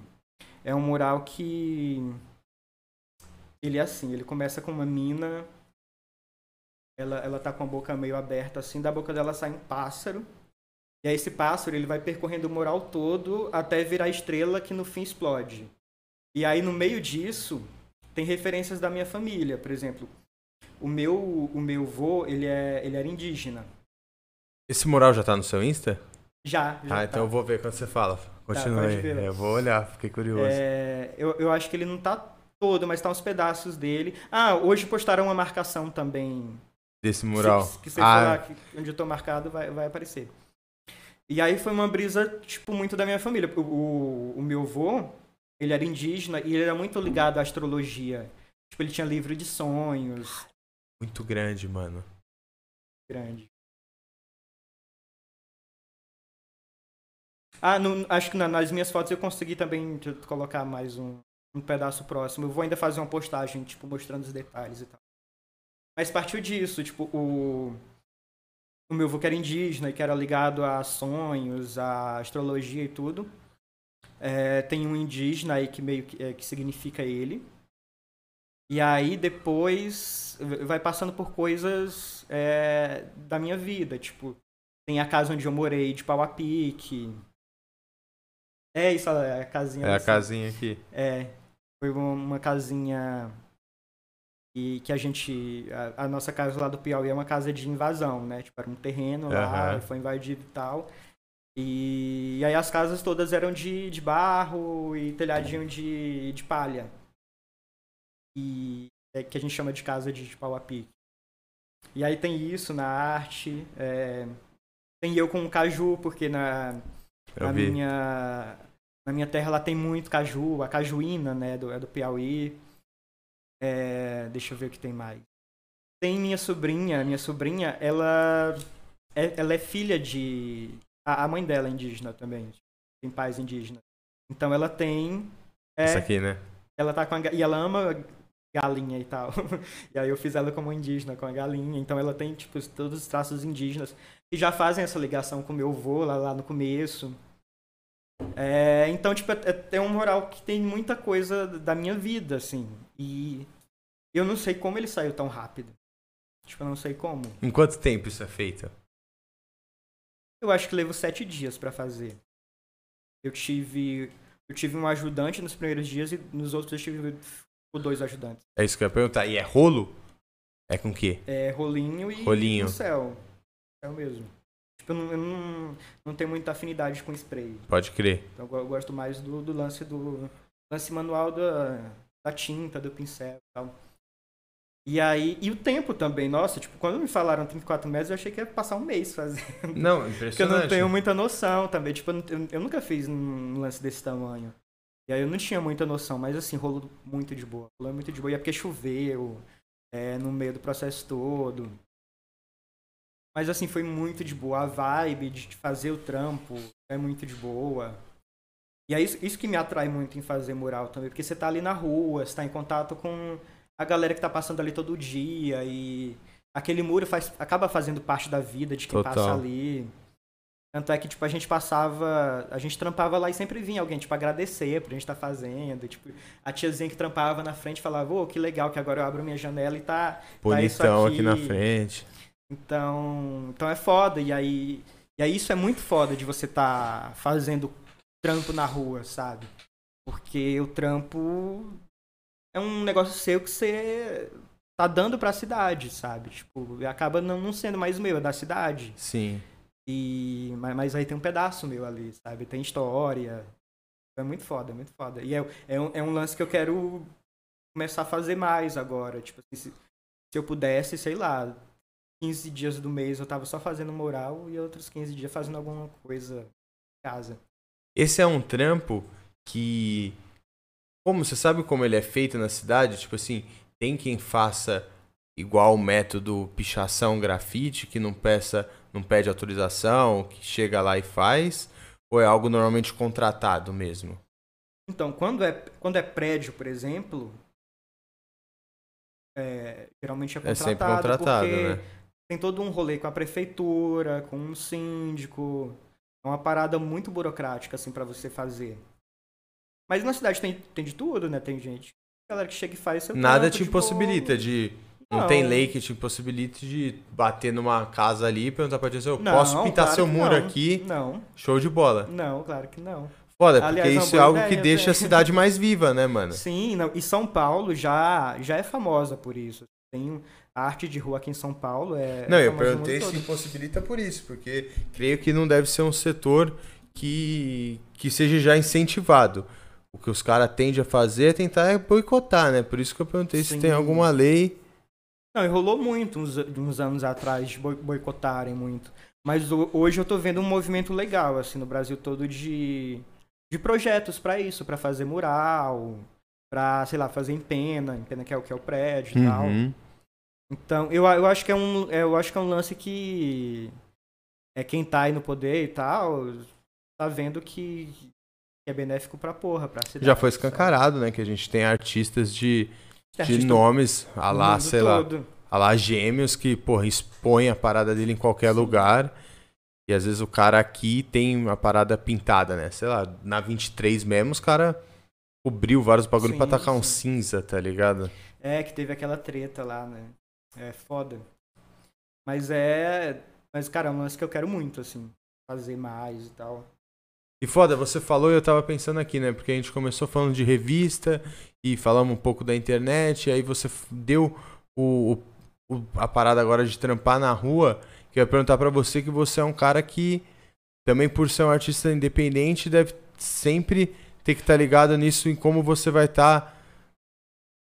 É um mural que ele é assim, ele começa com uma mina, ela, ela tá com a boca meio aberta assim, da boca dela sai um pássaro. E aí esse pássaro ele vai percorrendo o mural todo até virar estrela que no fim explode. E aí no meio disso tem referências da minha família, por exemplo. O meu, o meu vô, ele, é, ele era indígena. Esse mural já tá no seu Insta? Já, já ah, tá. então eu vou ver quando você fala. Continua pode aí. ver. Eu vou olhar, fiquei curioso. É, eu, eu acho que ele não tá todo, mas tá uns pedaços dele. Ah, hoje postaram uma marcação também. Desse mural. Se, que você ah, lá que- onde eu tô marcado, vai, vai aparecer. E aí foi uma brisa, tipo, muito da minha família. O, o, o meu avô, ele era indígena e ele era muito ligado à astrologia. Tipo, ele tinha livro de sonhos muito grande, mano. grande. Ah, no- acho que na- nas minhas fotos eu consegui também colocar mais um, um pedaço próximo. Eu vou ainda fazer uma postagem, tipo, mostrando os detalhes e tal. Mas partiu disso, tipo, o, o meu avô que era indígena e que era ligado a sonhos, a astrologia e tudo. É, tem um indígena aí que meio que, é, que significa ele. E aí depois vai passando por coisas é, da minha vida, tipo, tem a casa onde eu morei de pau a pique. É isso, é a casinha. É a assim. casinha aqui. É, foi uma, casinha e que a gente, a, a nossa casa lá do Piauí é uma casa de invasão, né? Tipo, era um terreno lá, Aham. foi invadido e tal. E, aí as casas todas eram de, de barro e telhadinho de, de palha. E é que a gente chama de casa de, de pau a pique. E aí tem isso na arte. é, tem eu com o caju, porque na, Eu na vi. minha na minha terra lá tem muito caju, a cajuína, né, do, é do Piauí. É, deixa eu ver o que tem mais. Tem minha sobrinha, minha sobrinha, ela é, ela é filha de a, a mãe dela é indígena também, tem pais indígenas. Então ela tem é, Isso aqui, né? ela tá com a, e ela ama galinha e tal. <laughs> e aí eu fiz ela como indígena com a galinha. Então ela tem tipo todos os traços indígenas que já fazem essa ligação com o meu avô lá, lá no começo. É, então tipo é, é um moral que tem muita coisa da minha vida assim. E eu não sei como ele saiu tão rápido. Tipo, eu não sei como. Em quanto tempo isso é feito? Eu acho que levou sete dias pra fazer. Eu tive eu tive um ajudante nos primeiros dias e nos outros eu tive tipo, dois ajudantes. É isso que eu ia perguntar. E é rolo? É com o quê? É rolinho e Rolinho. pincel. É o mesmo. Tipo, eu não, eu não, não tenho muita afinidade com spray. Pode crer. Então eu eu gosto mais do, do lance do lance manual da, da tinta, do pincel e tal. E aí, e o tempo também, nossa, tipo, quando me falaram 34 metros, eu achei que ia passar um mês fazendo. Não, <laughs> Porque eu impressionante. não tenho muita noção também. Tipo, eu- eu nunca fiz um lance desse tamanho. E aí eu não tinha muita noção, mas assim, rolou muito de boa. Rolou muito de boa. E é porque choveu é, no meio do processo todo. Mas assim, foi muito de boa. A vibe de fazer o trampo é muito de boa. E é isso, isso que me atrai muito em fazer mural também, porque você tá ali na rua, você tá em contato com a galera que tá passando ali todo dia e aquele muro faz, acaba fazendo parte da vida de quem Total. passa ali. Tanto é que, tipo, a gente passava, a gente trampava lá e sempre vinha alguém, tipo, agradecer por a gente estar fazendo. Tipo, a tiazinha que trampava na frente falava, ô, que legal que agora eu abro minha janela e tá, tá isso Bonitão aqui. aqui na frente. Então, então é foda. E aí, e aí isso é muito foda de você tá fazendo trampo na rua, sabe? Porque o trampo é um negócio seu que você tá dando pra cidade, sabe? Tipo, e acaba não, sendo mais meu, é da cidade. Sim. E, mas, mas aí tem um pedaço meu ali, sabe? Tem história. É muito foda, é muito foda. E é, é, um, é um lance que eu quero começar a fazer mais agora. Tipo, se, se eu pudesse, sei lá, 15 dias do mês eu tava só fazendo moral e outros 15 dias fazendo alguma coisa em casa. Esse é um trampo que. Como você sabe como ele é feito na cidade? Tipo assim, tem quem faça igual o método pichação grafite, que não peça, não pede autorização, que chega lá e faz, ou é algo normalmente contratado mesmo? Então, quando é, quando é prédio, por exemplo, é, geralmente é É contratado. sempre contratado, porque né? Tem todo um rolê com a prefeitura, com um síndico. É uma parada muito burocrática, assim, pra você fazer. Mas na cidade tem, tem de tudo, né? Tem gente. Galera que chega e faz seu Nada te de impossibilita de. Não, Não. tem lei que te impossibilite de bater numa casa ali e perguntar pra ti, eu Não, posso pintar claro seu muro não. aqui? Não, Show de bola. não, claro que não. Foda, porque Aliás, isso é algo ideia, que deixa a cidade mais viva, né, mano? Sim, e São Paulo já, já é famosa por isso. Tem a arte de rua aqui em São Paulo é. Não, é eu perguntei se impossibilita por isso, porque creio que não deve ser um setor que, que seja já incentivado. O que os caras tendem a fazer é tentar boicotar, né? Por isso que eu perguntei Sim. se tem alguma lei. Não, rolou muito uns, uns anos atrás de boicotarem muito. Mas hoje eu tô vendo um movimento legal, assim, no Brasil todo de de projetos para isso, para fazer mural, para sei lá, fazer em pena, em pena que é o que é o prédio e uhum. tal. Então, eu, eu acho que é um eu acho que é um lance que é quem tá aí no poder e tal, tá vendo que, que é benéfico pra porra, pra cidade. Já foi escancarado, sabe? né, que a gente tem artistas de de Artista nomes, a lá, sei todo. lá, a lá gêmeos que, porra, expõem a parada dele em qualquer Sim. lugar. E às vezes o cara aqui tem uma parada pintada, né? Sei lá, na 23 mesmo, os cara cobriu vários bagulho sim, pra tacar sim. um cinza, tá ligado? É, que teve aquela treta lá, né? É foda. Mas é. Mas, cara, é um lance que eu quero muito, assim. Fazer mais e tal. E foda, você falou e eu tava pensando aqui, né? Porque a gente começou falando de revista e falamos um pouco da internet, e aí você deu o, o, a parada agora de trampar na rua que eu ia perguntar para você que você é um cara que também por ser um artista independente deve sempre ter que estar tá ligado nisso em como você vai estar tá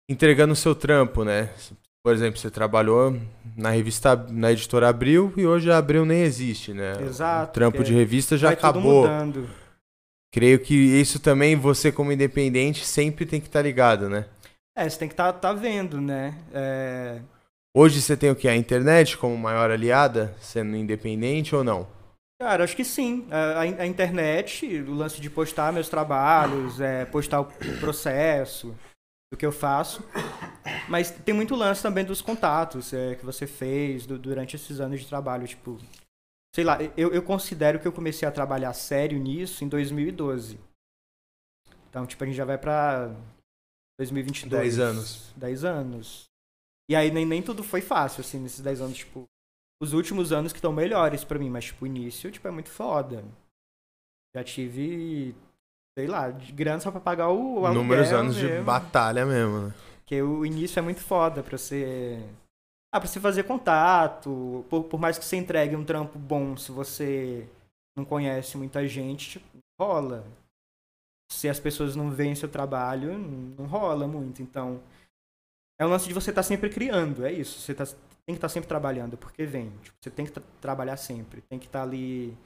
entregando o seu trampo, né? Por exemplo, você trabalhou na revista, na editora Abril e hoje a Abril nem existe, né? Exato. O trampo de revista já acabou. Creio que isso também você como independente sempre tem que estar tá ligado, né? É, você tem que estar tá, tá vendo, né? É... Hoje você tem o que? A internet como maior aliada, sendo independente ou não? Cara, acho que sim. A, a internet, o lance de postar meus trabalhos, é, postar o, o processo do que eu faço. Mas tem muito lance também dos contatos é, que você fez do, durante esses anos de trabalho. Tipo, sei lá, eu, eu considero que eu comecei a trabalhar sério nisso em 2012. Então, tipo, a gente já vai pra 2022. 10 anos. 10 anos. E aí nem, nem tudo foi fácil, assim, nesses 10 anos, tipo. Os últimos anos que estão melhores para mim, mas, tipo, o início, tipo, é muito foda. Já tive, sei lá, de grana só pra pagar o. o Números anos mesmo. de batalha mesmo, né? Porque o início é muito foda pra você. Ah, pra você fazer contato. Por, por mais que você entregue um trampo bom, se você não conhece muita gente, tipo, rola. Se as pessoas não veem seu trabalho, não rola muito. Então, é um lance de você estar tá sempre criando, é isso. Você tá, tem que estar tá sempre trabalhando, porque vem. Tipo, você tem que trabalhar sempre, tem que estar tá ali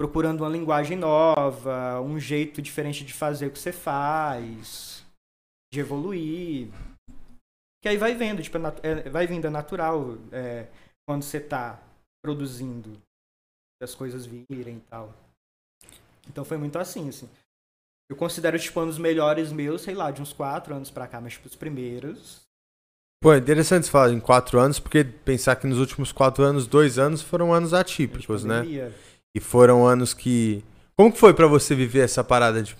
procurando uma linguagem nova, um jeito diferente de fazer o que você faz, de evoluir. Que aí vai vendo, tipo, é, é, vai vindo, é natural é, quando você está produzindo, as coisas virem e tal. Então foi muito assim, assim. Eu considero, tipo, um dos melhores meus, sei lá, de uns quatro anos pra cá, mas, tipo, os primeiros Pô, é interessante você falar em quatro anos, porque pensar que nos últimos quatro anos, dois anos foram anos atípicos, né? E foram anos que. Como que foi para você viver essa parada de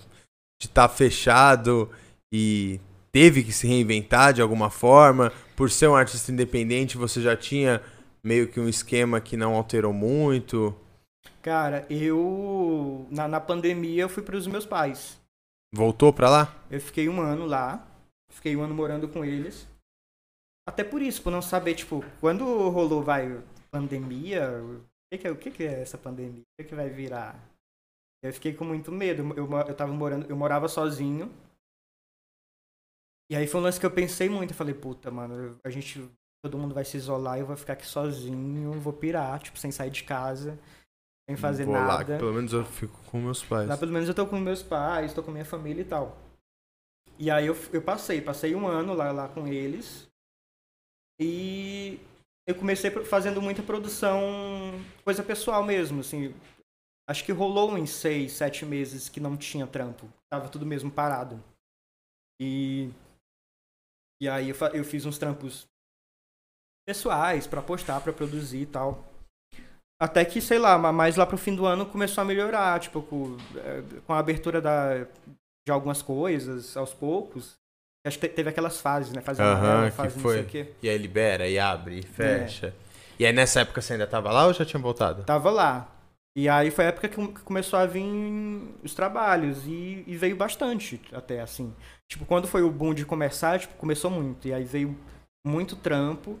estar tá fechado e teve que se reinventar de alguma forma? Por ser um artista independente, você já tinha meio que um esquema que não alterou muito? Cara, eu. Na, na pandemia eu fui para os meus pais. Voltou para lá? Eu fiquei um ano lá. Fiquei um ano morando com eles. Até por isso, por não saber, tipo, quando rolou, vai, pandemia, o que, é, o que, é essa pandemia? O que, vai virar? Eu fiquei com muito medo. Eu, eu tava morando, eu morava sozinho. E aí foi um lance que eu pensei muito. Eu falei, puta, mano, a gente. Todo mundo vai se isolar eu vou ficar aqui sozinho, vou pirar, tipo, sem sair de casa, sem fazer vou nada. Lá, pelo menos eu fico com meus pais. Lá pelo menos eu tô com meus pais, tô com minha família e tal. E aí eu, eu passei, passei um ano lá, lá com eles. E eu comecei fazendo muita produção, coisa pessoal mesmo, assim. Acho que rolou em seis, sete meses que não tinha trampo. Tava tudo mesmo parado. E, e aí eu, eu fiz uns trampos pessoais para postar, para produzir e tal. Até que, sei lá, mais lá pro fim do ano começou a melhorar, tipo, com, é, com a abertura da, de algumas coisas aos poucos. Acho que teve aquelas fases, né? Fase amarela, fase que foi. não sei o quê. E aí libera, e abre, e fecha. É. E aí nessa época você ainda tava lá ou já tinha voltado? Tava lá. E aí foi a época que começou a vir os trabalhos e, e, veio bastante até assim. Tipo, quando foi o boom de começar, tipo, começou muito. E aí veio muito trampo.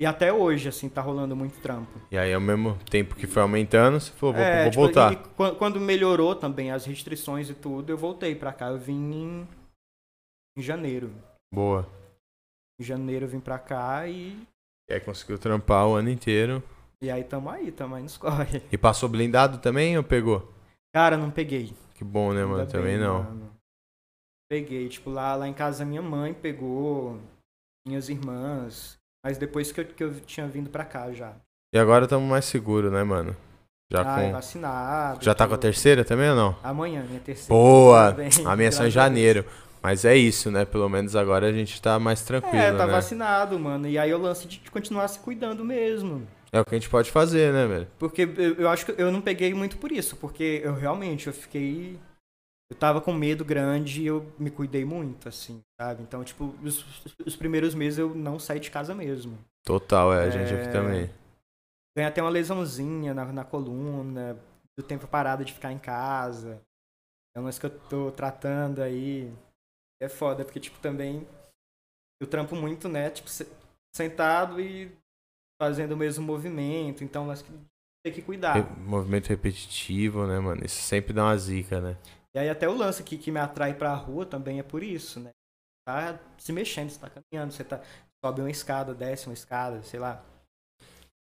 E até hoje, assim, tá rolando muito trampo. E aí, ao mesmo tempo que foi aumentando, você falou, vou, é, vou tipo, voltar. E, quando melhorou também as restrições e tudo, eu voltei pra cá. Eu vim em, em janeiro. Boa. Em janeiro eu vim pra cá e. E aí conseguiu trampar o ano inteiro. E aí tamo aí, tamo aí nos <laughs> corre. E passou blindado também ou pegou? Cara, não peguei. Que bom, né, mano? também não. Mano. Peguei, tipo, lá, lá em casa minha mãe pegou, minhas irmãs. Mas depois que eu, que eu tinha vindo pra cá já. E agora estamos mais seguros, né, mano? Já ah, com... vacinado. Já tá com a terceira também ou não? Amanhã, minha terceira. Boa! a minha é só em janeiro. Mas é isso, né? Pelo menos agora a gente tá mais tranquilo, É, tá né? vacinado, mano. E aí eu lance de continuar se cuidando mesmo. É o que a gente pode fazer, né, velho? Porque eu, eu acho que eu não peguei muito por isso. Porque eu realmente, eu fiquei eu tava com medo grande e eu me cuidei muito, assim, sabe? Então, tipo, os, os primeiros meses eu não saí de casa mesmo. Total, é, a gente aqui é, também. Ganhei até uma lesãozinha na, na coluna, do tempo parado de ficar em casa. É uma que eu tô tratando aí. É foda, porque, tipo, também eu trampo muito, né? Tipo, sentado e fazendo o mesmo movimento. Então, acho que tem que cuidar. Movimento repetitivo, né, mano? Isso sempre dá uma zica, né? E aí até o lance aqui que me atrai pra rua também é por isso, né? Tá se mexendo, você tá caminhando, você tá sobe uma escada, desce uma escada, sei lá.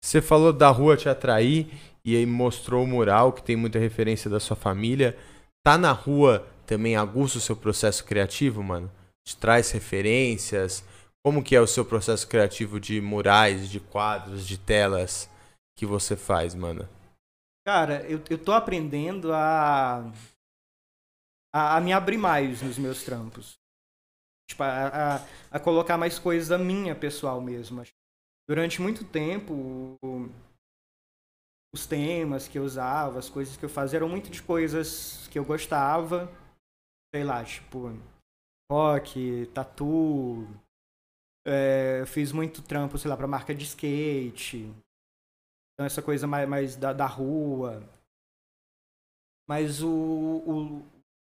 Você falou da rua te atrair e aí mostrou o mural que tem muita referência da sua família. Tá na rua também aguça o seu processo criativo, mano? Te traz referências? Como que é o seu processo criativo de murais, de quadros, de telas que você faz, mano? Cara, eu, eu tô aprendendo a a, a me abrir mais nos meus trampos. Tipo, a, a, a colocar mais coisa minha pessoal mesmo. Durante muito tempo, os temas que eu usava, as coisas que eu fazia eram muito de coisas que eu gostava. Sei lá, tipo, rock, tatu. É, eu fiz muito trampo, sei lá, pra marca de skate. Então, essa coisa mais, mais da, da rua. Mas o, o,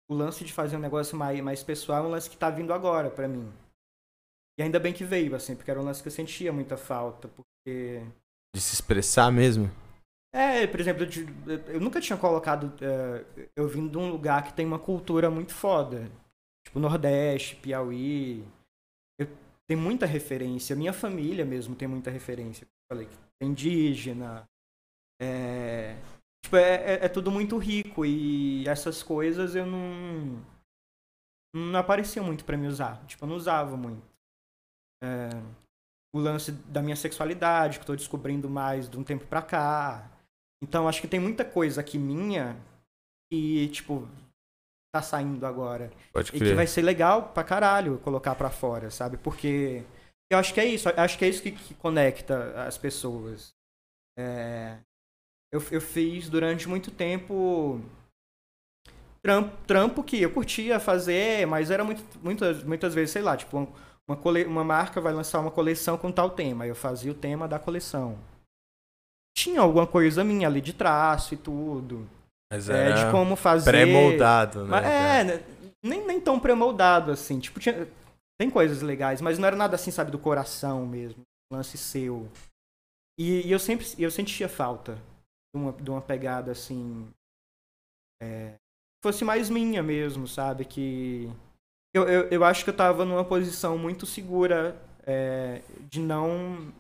o lance de fazer um negócio mais, mais pessoal é um lance que tá vindo agora para mim. E ainda bem que veio, assim, porque era um lance que eu sentia muita falta, porque... De se expressar mesmo? É, por exemplo, eu, eu nunca tinha colocado... Uh, eu vim de um lugar que tem uma cultura muito foda. Tipo, Nordeste, Piauí... Eu, tem muita referência. Minha família mesmo tem muita referência. Eu falei que é indígena, é, Tipo, é, é, é, tudo muito rico e essas coisas eu não. Não apareciam muito para me usar. Tipo, eu não usava muito. É, o lance da minha sexualidade, que eu tô descobrindo mais de um tempo pra cá. Então, acho que tem muita coisa aqui minha que, tipo, tá saindo agora. Pode crer. E que vai ser legal pra caralho colocar pra fora, sabe? Porque eu acho que é isso. Acho que é isso que, que conecta as pessoas. É, eu, eu fiz durante muito tempo trampo, trampo que eu curtia fazer, mas era muito, muitas, muitas vezes, sei lá, tipo, uma, cole, uma marca vai lançar uma coleção com tal tema, eu fazia o tema da coleção. Tinha alguma coisa minha ali de traço e tudo. Mas é, de como fazer. Pré-moldado, né? Mas, é, né, nem, nem tão pré-moldado assim. Tipo, tinha, tem coisas legais, mas não era nada assim, sabe, do coração mesmo. Lance seu. E, e eu sempre eu sentia falta de uma, de uma pegada assim. É, fosse mais minha mesmo, sabe? Que. Eu, eu, eu acho que eu tava numa posição muito segura é, de não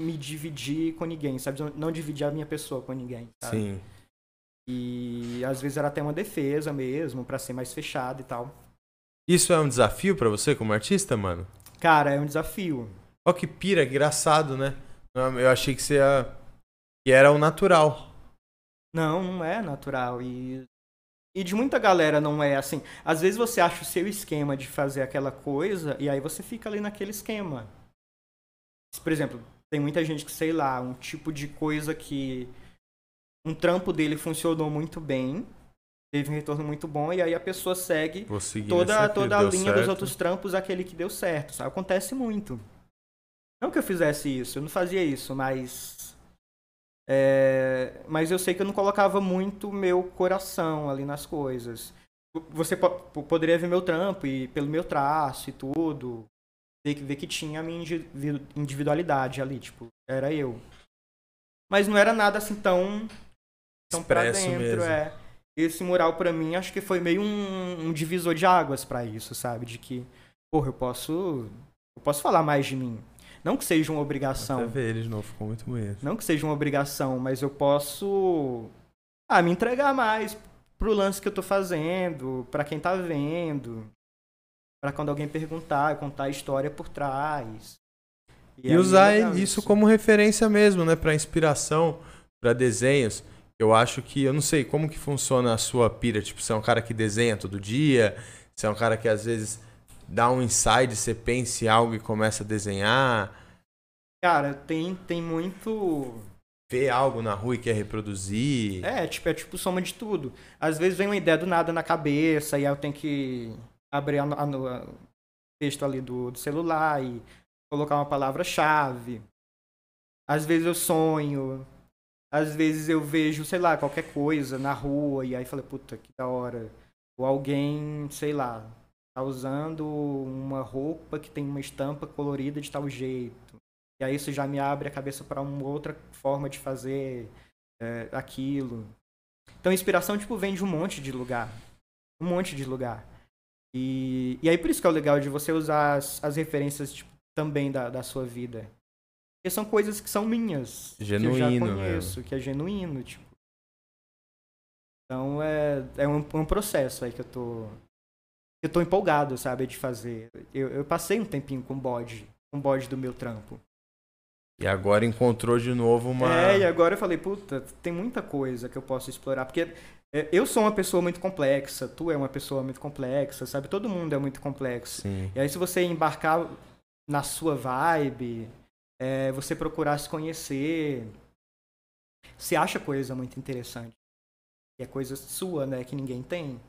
me dividir com ninguém, sabe? Não dividir a minha pessoa com ninguém, sabe? Sim. E às vezes era até uma defesa mesmo, para ser mais fechado e tal. Isso é um desafio para você como artista, mano? Cara, é um desafio. Ó, que pira, engraçado, né? Eu achei que você ia... que era o natural. Não, não é natural. E, e de muita galera não é assim. Às vezes você acha o seu esquema de fazer aquela coisa e aí você fica ali naquele esquema. Por exemplo, tem muita gente que, sei lá, um tipo de coisa que um trampo dele funcionou muito bem, teve um retorno muito bom, e aí a pessoa segue toda, toda a linha certo. dos outros trampos, aquele que deu certo. Sabe? Acontece muito. Não que eu fizesse isso, eu não fazia isso, mas É, mas eu sei que eu não colocava muito meu coração ali nas coisas. Você po poderia ver meu trampo e pelo meu traço e tudo, ver que, ver que tinha a minha individualidade ali, tipo, era eu. Mas não era nada assim tão, tão pra dentro, mesmo. é. Esse mural para mim acho que foi meio um, um divisor de águas para isso, sabe? De que, porra, eu posso eu posso falar mais de mim. Não que seja uma obrigação. Até ver ele de novo, ficou muito bonito. Não que seja uma obrigação, mas eu posso ah, me entregar mais pro lance que eu tô fazendo, para quem tá vendo, para quando alguém perguntar, contar a história por trás. E, e usar é isso como referência mesmo, né, para inspiração, para desenhos. Eu acho que eu não sei como que funciona a sua pira, tipo, você é um cara que desenha todo dia, você é um cara que às vezes dá um insight, você pensa em algo e começa a desenhar? Cara, tem, tem muito. Ver algo na rua e quer reproduzir. É, tipo, é tipo soma de tudo. Às vezes vem uma ideia do nada na cabeça e aí eu tenho que abrir a, a, a, o texto ali do, do celular e colocar uma palavra-chave. Às vezes eu sonho. Às vezes eu vejo, sei lá, qualquer coisa na rua e aí falo, puta, que da hora. Ou alguém, sei lá, tá usando uma roupa que tem uma estampa colorida de tal jeito. E aí isso já me abre a cabeça para uma outra forma de fazer é, aquilo. Então, inspiração, tipo, vem de um monte de lugar. Um monte de lugar. E, e aí, por isso que é o legal de você usar as, as referências tipo, também da, da sua vida. Porque são coisas que são minhas. Genuíno, que eu já conheço, que é genuíno, tipo. Então, é, é um, um processo aí que eu tô eu tô empolgado, sabe, de fazer. Eu, eu passei um tempinho com bode, com bode do meu trampo. E agora encontrou de novo uma. É, e agora eu falei, puta, tem muita coisa que eu posso explorar. Porque eu sou uma pessoa muito complexa, tu é uma pessoa muito complexa, sabe? Todo mundo é muito complexo. Sim. E aí, se você embarcar na sua vibe, é, você procurar se conhecer, você acha coisa muito interessante. E é coisa sua, né? Que ninguém tem.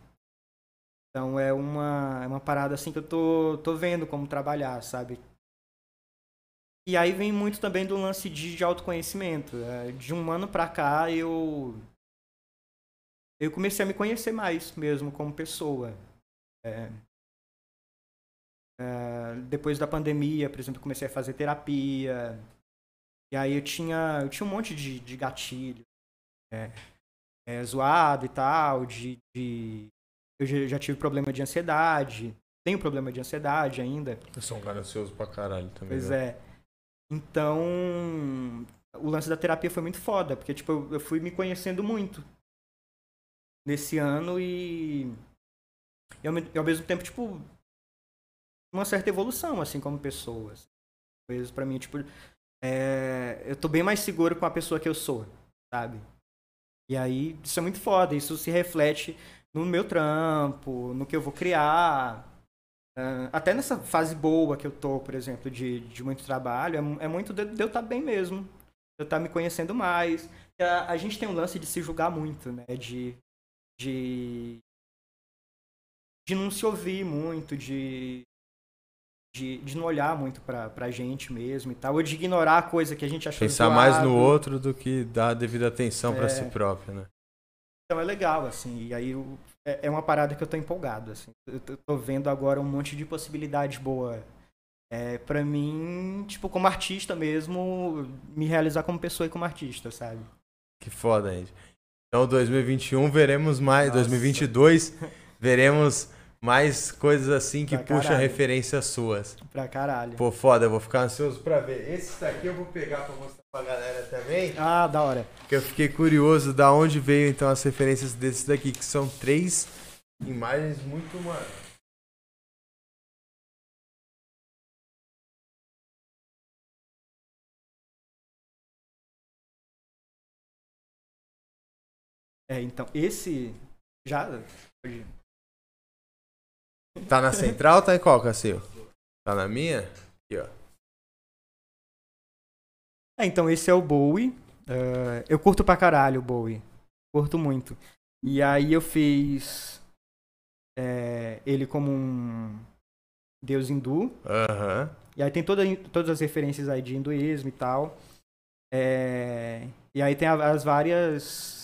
Então é uma, é uma parada assim que eu tô, tô vendo como trabalhar, sabe? E aí vem muito também do lance de, de autoconhecimento. É, de um ano pra cá eu. Eu comecei a me conhecer mais mesmo como pessoa. É, é, depois da pandemia, por exemplo, comecei a fazer terapia. E aí eu tinha, eu tinha um monte de, de gatilho. É, é, zoado e tal, de, de eu já tive problema de ansiedade. Tenho problema de ansiedade ainda. Eu sou um cara ansioso pra caralho também. Pois né? é. Então, o lance da terapia foi muito foda, porque, tipo, eu fui me conhecendo muito nesse ano e, e ao, ao mesmo tempo, tipo, uma certa evolução, assim, como pessoa. Assim. Coisas pra mim, tipo, é, eu tô bem mais seguro com a pessoa que eu sou, sabe? E aí, isso é muito foda, isso se reflete no meu trampo, no que eu vou criar. Uh, até nessa fase boa que eu tô, por exemplo, de, de muito trabalho, é, é muito de, de eu estar tá bem mesmo. De eu estar tá me conhecendo mais. A, a, gente tem um lance de se julgar muito, né? De, de, de não se ouvir muito, de, de, de não olhar muito pra, pra gente mesmo e tal, ou de ignorar a coisa que a gente achou Pensar mais no outro do que dar devida atenção é, para si próprio, né? Então é legal, assim. E aí é, é uma parada que eu tô empolgado, assim. Eu tô vendo agora um monte de possibilidade boa. É, pra mim, tipo, como artista mesmo, me realizar como pessoa e como artista, sabe? Que foda, gente. Então, 2021 veremos mais. Nossa. 2022 veremos mais coisas assim que puxam referências suas. Pra caralho. Pô, foda, eu vou ficar ansioso pra ver. Esse daqui eu vou pegar pra mostrar pra galera também. Ah, da hora. Que eu fiquei curioso da onde veio então as referências desses daqui, que são três imagens muito, mano. É, então, esse já. Tá na central ou tá em qual, Cassil? Tá na minha? Aqui, ó. É, então esse é o Bowie. Uh, eu curto pra caralho o Bowie. Curto muito. E aí eu fiz é, ele como um deus hindu. Uhum. E aí tem toda, todas as referências aí de hinduísmo e tal. É, e aí tem as várias.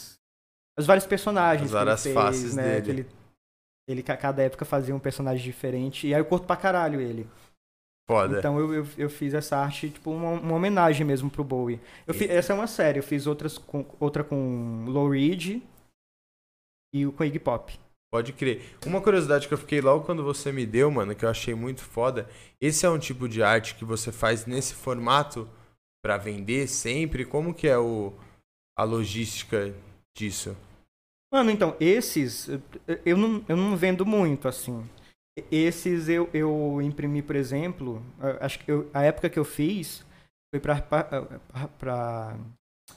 Os vários personagens. As várias que ele fez, faces né? dele. Que ele, ele, ca- cada época fazia um personagem diferente. E aí eu curto pra caralho ele. Foda. Então eu, eu, eu fiz essa arte, tipo, uma, uma homenagem mesmo pro Bowie. Eu fi- essa é uma série, eu fiz outras com, outra com Low Reed e com Iggy Pop. Pode crer. Uma curiosidade que eu fiquei logo quando você me deu, mano, que eu achei muito foda. Esse é um tipo de arte que você faz nesse formato pra vender sempre? Como que é o a logística disso? Mano, então, esses eu- não, eu não vendo muito, assim. Esses eu, eu imprimi, por exemplo, acho que eu- a época que eu fiz foi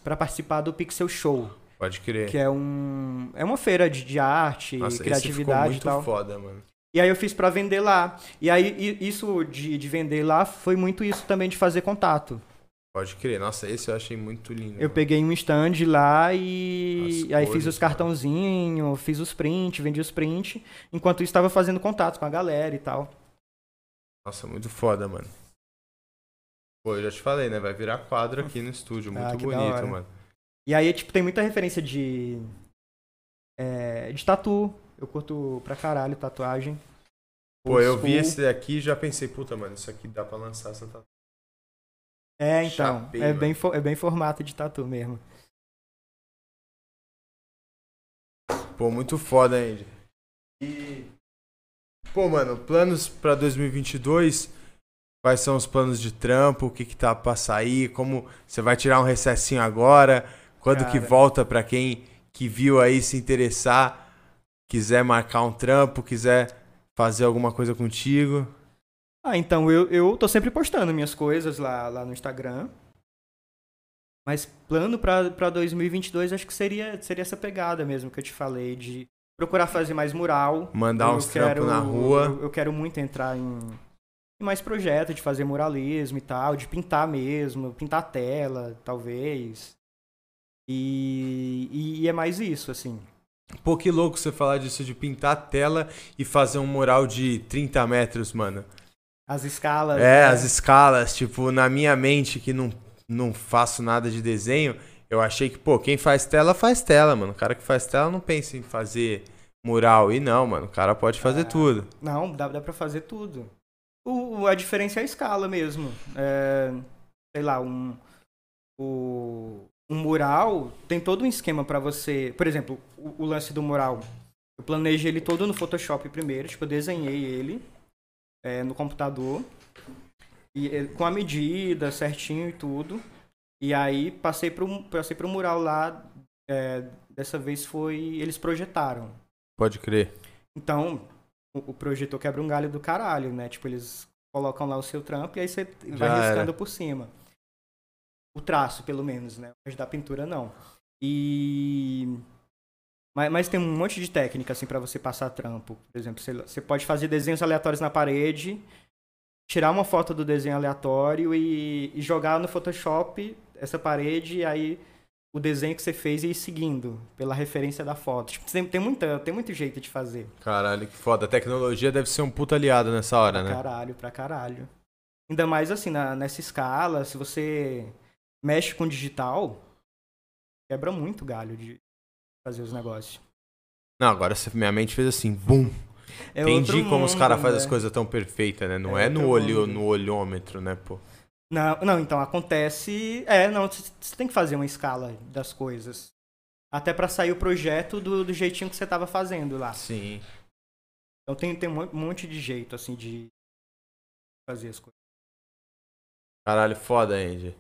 pra participar do Pixel Show, Pode crer. que é, um, é uma feira de, de arte, Nossa, esse ficou criatividade e muito tal. foda, mano. E aí eu fiz pra vender lá. E aí isso de, de vender lá foi muito isso também de fazer contato. Pode crer. Nossa, esse eu achei muito lindo. Eu mano. peguei um stand lá e As aí fiz cores, os né? cartãozinhos, fiz os prints, vendi os prints, enquanto isso estava fazendo contato com a galera e tal. Nossa, muito foda, mano. Pô, eu já te falei, né? Vai virar quadro aqui no estúdio. Muito Ah, bonito, mano. E aí, tipo, tem muita referência de. é, de tatu. Eu curto pra caralho tatuagem. Pô, eu vi esse daqui e já pensei, puta, mano, isso aqui dá pra lançar essa tatu. É, então. Chapei, é, bem, é bem formato de tatu mesmo. Pô, muito foda, Andy. E. Pô, mano, planos pra 2022. Quais são os planos de trampo? O que que tá pra sair? Como você vai tirar um recessinho agora? Quando que Cara. volta pra quem que viu aí se interessar, quiser marcar um trampo, quiser fazer alguma coisa contigo? Ah, então eu, eu tô sempre postando minhas coisas lá, lá no Instagram. Mas plano pra, pra 2022 acho que seria, seria essa pegada mesmo que eu te falei, de procurar fazer mais mural. Mandar uns trampos na rua. Eu, eu quero muito entrar em, em mais projetos de fazer muralismo e tal, de pintar mesmo, pintar a tela, talvez. E, e, e é mais isso, assim. Pô, que louco você falar disso de pintar a tela e fazer um mural de 30 metros, mano. As escalas. É, né? as escalas, tipo, na minha mente que não, não faço nada de desenho, eu achei que, pô, quem faz tela, faz tela, mano. O cara que faz tela não pensa em fazer mural. E não, mano, o cara pode fazer Ah. tudo. Não, dá, dá pra fazer tudo. O, a diferença é a escala mesmo. É, sei lá, um, o, um mural tem todo um esquema pra você. Por exemplo, o, o lance do mural. Eu planejei ele todo no Photoshop primeiro, tipo, eu desenhei ele é, no computador. E, é, com a medida certinho e tudo. E aí passei pro, passei pro mural lá. é, dessa vez foi. Eles projetaram. Pode crer. Então, o, o projetor quebra um galho do caralho, né? Tipo, eles colocam lá o seu trampo e aí você vai Já riscando era. por cima. O traço, pelo menos, né? Mas da pintura, não. E... Mas, mas tem um monte de técnica, assim, pra você passar trampo. Por exemplo, você, você pode fazer desenhos aleatórios na parede, tirar uma foto do desenho aleatório e, e jogar no Photoshop essa parede e aí o desenho que você fez e ir seguindo pela referência da foto. Tipo, tem, tem, muita, tem muito jeito de fazer. Caralho, que foda. A tecnologia deve ser um puta aliado nessa hora, Pra né? caralho, pra caralho. Ainda mais assim, na- nessa escala, se você mexe com digital, quebra muito galho de fazer os negócios. Não, agora minha mente fez assim, bum. É Entendi como os caras fazem né? as coisas tão perfeitas, né? Não é, É no, olho, mundo. no olhômetro, né, pô? Não, não, então acontece. É, não, você tem que fazer uma escala das coisas. Até pra sair o projeto do, do jeitinho que você tava fazendo lá. Sim. Então tem, tem um mon- monte de jeito, assim, de fazer as coisas. Caralho, foda, Andy.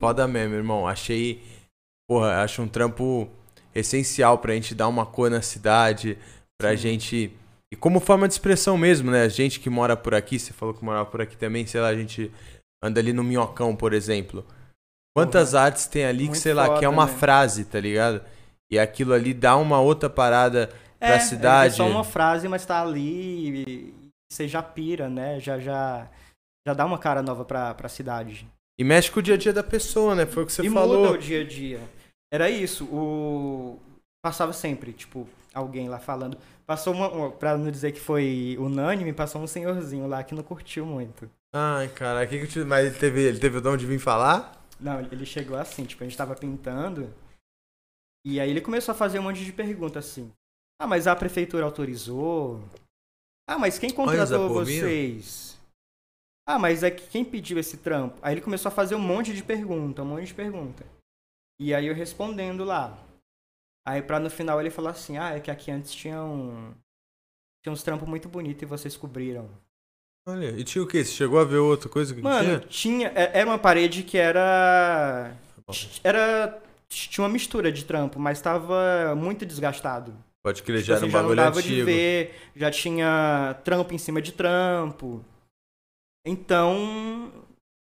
Foda mesmo, irmão. Achei. Porra, acho um trampo essencial pra gente dar uma cor na cidade, pra Sim. gente. E como forma de expressão mesmo, né? A gente que mora por aqui, você falou que morava por aqui também, sei lá, a gente anda ali no Minhocão, por exemplo. Quantas artes tem ali que, Muito sei lá, que é uma né? frase, tá ligado? E aquilo ali dá uma outra parada pra É, cidade. É só uma frase, mas tá ali e você já pira, né? Já, já, já dá uma cara nova pra, pra cidade. E mexe com o dia a dia da pessoa, né? Foi o que você e falou. muda o dia a dia. Era isso, o... Passava sempre, tipo, alguém lá falando. Passou uma, pra não dizer que foi unânime, passou um senhorzinho lá que não curtiu muito. Ai, cara, que que eu te... mas ele teve, ele teve o dom de vir falar? Não, ele chegou assim, tipo, a gente tava pintando. E aí ele começou a fazer um monte de perguntas assim. Ah, mas a prefeitura autorizou? Ah, mas quem contratou vocês? Ah, mas é que quem pediu esse trampo? Aí ele começou a fazer um monte de pergunta, um monte de pergunta. E aí eu respondendo lá. Aí pra no final ele falar assim, ah, é que aqui antes tinha um. Tinha uns trampos muito bonitos e vocês cobriram. Olha, e tinha o quê? Você chegou a ver outra coisa que Mano, tinha? tinha. é- Era uma parede que era. Era. Tinha uma mistura de trampo, mas tava muito desgastado. Pode crer, Tipo já era assim, um já não dava de antigo. ver, já tinha trampo em cima de trampo. Então.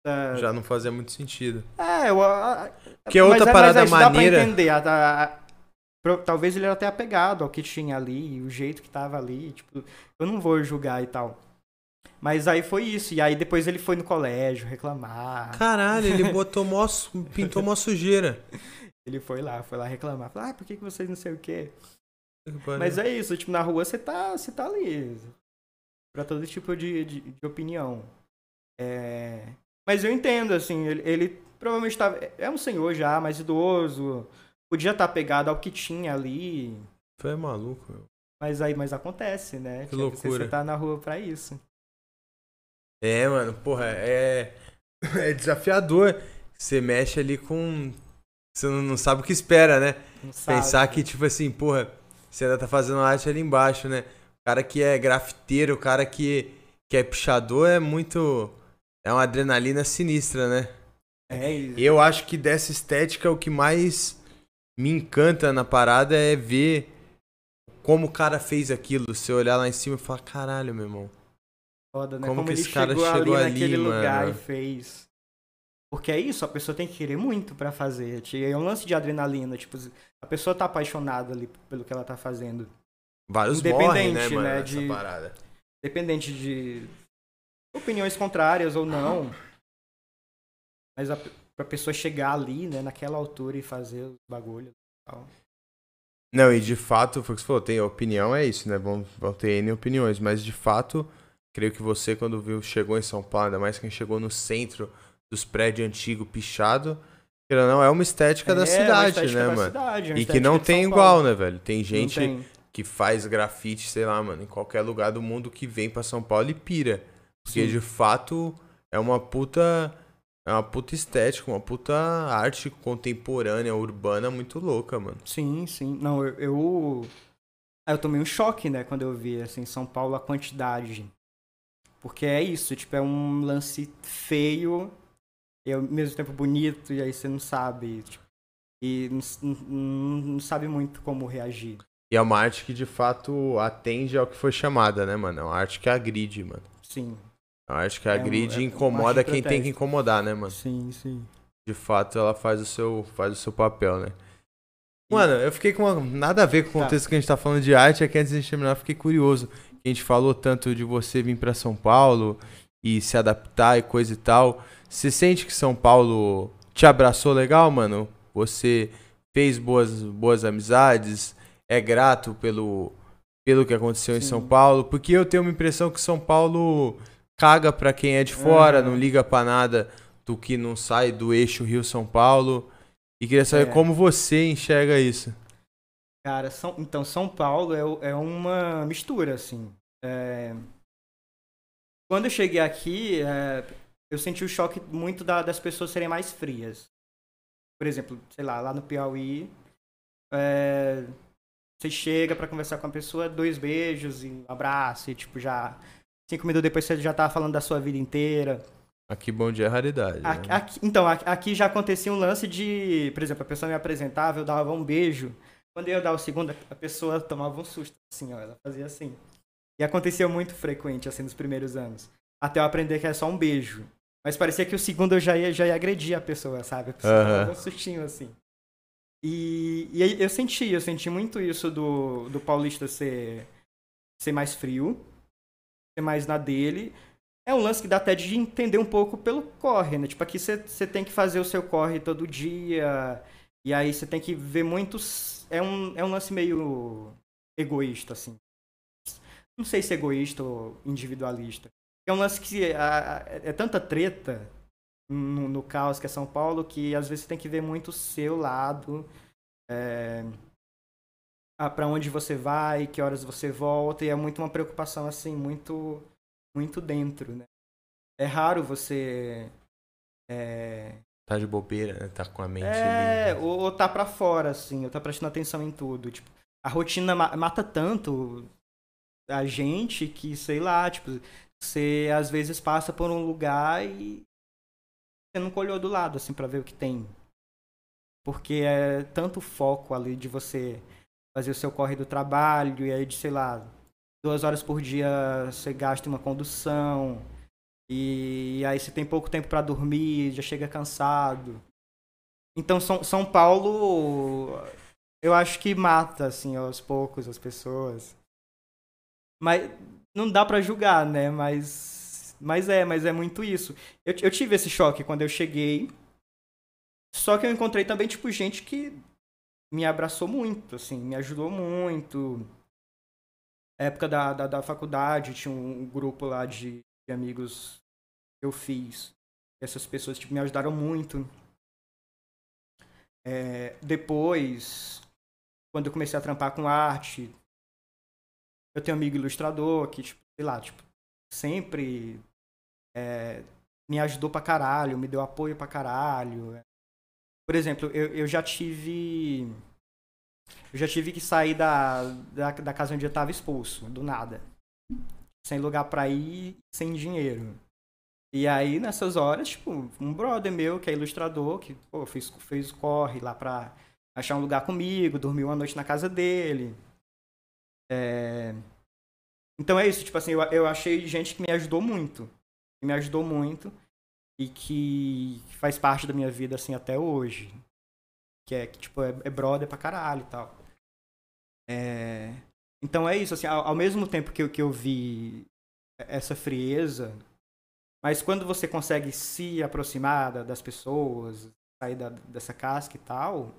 É, Já não fazia muito sentido. É, eu, a- Que é outra mas, parada mas isso dá maneira- pra entender. a- a- talvez ele era até apegado ao que tinha ali, o jeito que tava ali. Tipo, eu não vou julgar e tal. Mas aí foi isso. E aí depois ele foi no colégio reclamar. Caralho, ele <laughs> botou mó, pintou mó sujeira. Ele foi lá, foi lá reclamar. Falou, ah, por que, que vocês não sei o quê? Mas é isso, tipo, na rua você tá, você tá ali. Pra todo tipo de, de, de opinião. É... Mas eu entendo, assim, ele, ele provavelmente tava. É um senhor já, mais idoso. Podia estar pegado ao que tinha ali. Foi maluco, meu. Mas aí, mas acontece, né? Que Você- loucura. Você tá na rua pra isso. É, mano, porra, é. <laughs> É desafiador. Você mexe ali com. Você não sabe o que espera, né? Não sabe. Pensar que, tipo assim, porra, você ainda tá fazendo arte ali embaixo, né? O cara que é grafiteiro, o cara que, que é pichador é muito. É uma adrenalina sinistra, né? É isso. Eu acho que dessa estética o que mais me encanta na parada é ver como o cara fez aquilo. Você olhar lá em cima e falar, caralho, meu irmão. Foda, né? como Como, que esse cara chegou, chegou ali ali, naquele lugar mano? e fez. Porque é isso, a pessoa tem que querer muito pra fazer. É um lance de adrenalina. Tipo, a pessoa tá apaixonada ali pelo que ela tá fazendo. Vários Independente, morrem, né, mano, né, de- parada. Dependente de opiniões contrárias ou não. Mas a, pra pessoa chegar ali, né, naquela altura e fazer os bagulhos e tal. Não, e de fato, foi o que você falou, tem opinião, é isso, né? Vão, vão ter N opiniões, mas de fato, creio que você, quando viu, chegou em São Paulo, ainda mais quem chegou no centro dos prédios antigos pichado, não, é uma estética É, da uma cidade, estética né, da mano? cidade, E que não tem igual, né, velho? Tem gente tem. que faz grafite, sei lá, mano, em qualquer lugar do mundo que vem pra São Paulo e pira. Porque Sim. de fato é uma puta. É uma puta estética, uma puta arte contemporânea, urbana muito louca, mano. Sim, sim. Não, eu, eu. Eu tomei um choque, né, quando eu vi, assim, em São Paulo a quantidade. Porque é isso, tipo, é um lance feio e ao mesmo tempo bonito, e aí você não sabe. Tipo, e não, não sabe muito como reagir. E é uma arte que de fato atende ao que foi chamada, né, mano? É uma arte que agride, mano. Sim, É arte que É agride é e uma incomoda quem tem que incomodar, né, mano? sim, sim. De fato, ela faz o seu, faz o seu papel, né? Mano, eu fiquei com uma, nada a ver com o Tá. contexto que a gente tá falando de arte, é que antes de terminar, eu fiquei curioso. A gente falou tanto de você vir pra São Paulo e se adaptar e coisa e tal. Você sente que São Paulo te abraçou legal, mano? Você fez boas, boas amizades? É grato pelo, pelo que aconteceu em Sim. São Paulo? Porque eu tenho uma impressão que São Paulo caga pra quem é de fora, Aham. não liga pra nada do que não sai do eixo Rio-São Paulo. E queria saber É. como você enxerga isso. Cara, São, então São Paulo é, é uma mistura, assim. É, Quando eu cheguei aqui, é, eu senti o choque muito da- das pessoas serem mais frias. Por exemplo, sei lá, lá no Piauí, é, você chega pra conversar com a pessoa, dois beijos e um abraço, e tipo, já. Cinco minutos depois você já tá falando da sua vida inteira. Aqui bom dia é raridade. né? Aqui- aqui- então, aqui, aqui já acontecia um lance de, por exemplo, a pessoa me apresentava, eu dava um beijo. Quando eu ia dar o segundo, a pessoa tomava um susto, assim, ó, ela fazia assim. E acontecia muito frequente, assim, nos primeiros anos. Até eu aprender que é só um beijo. Mas parecia que o segundo eu já ia, já ia agredir a pessoa, sabe? A pessoa dava um sustinho, assim. E, e eu senti, eu senti muito isso do, do paulista ser, ser mais frio, mais na dele. É um lance que dá até de entender um pouco pelo corre, né? Tipo, aqui você tem que fazer o seu corre todo dia, e aí você tem que ver muitos. É um, é um lance meio egoísta, assim. Não sei se egoísta ou individualista. É um lance que a- a- é tanta treta no, no, caos que é São Paulo, que às vezes você tem que ver muito o seu lado, é, para onde você vai, que horas você volta, e é muito uma preocupação assim, muito, muito dentro, né? É raro você é, Tá de bobeira, né? Tá com a mente. É, ou, ou tá pra fora, assim, ou tá prestando atenção em tudo. Tipo, a rotina mata tanto a gente que, sei lá, tipo, você às vezes passa por um lugar e você nunca olhou do lado, assim, pra ver o que tem. Porque é tanto foco ali de você fazer o seu corre do trabalho, e aí de, sei lá, duas horas por dia você gasta uma condução, e aí você tem pouco tempo para dormir, já chega cansado. Então São, São Paulo, eu acho que mata assim aos poucos as pessoas. Mas não dá para julgar, né? Mas mas é, mas é muito isso. Eu, eu tive esse choque quando eu cheguei. Só que eu encontrei também tipo gente que me abraçou muito, assim, me ajudou muito. época da, da, da faculdade tinha um grupo lá de, de amigos eu fiz. Essas pessoas tipo, me ajudaram muito. É, depois, quando eu comecei a trampar com arte, eu tenho um amigo ilustrador que, tipo, sei lá, tipo, sempre é, me ajudou pra caralho, me deu apoio pra caralho. Por exemplo, eu, eu já tive. Eu já tive que sair da, da, da casa onde eu estava expulso, do nada. Sem lugar para ir, sem dinheiro. E aí, nessas horas, tipo, um brother meu, que é ilustrador, que pô, fez, fez corre lá pra achar um lugar comigo, dormiu uma noite na casa dele. É... Então é isso, tipo assim, eu, eu achei gente que me ajudou muito. Que me ajudou muito e que faz parte da minha vida, assim, até hoje. Que é, que, tipo, é, é brother pra caralho e tal. É... Então é isso, assim, ao, ao mesmo tempo que eu, que eu vi essa frieza mas quando você consegue se aproximar das pessoas, sair da, dessa casca e tal,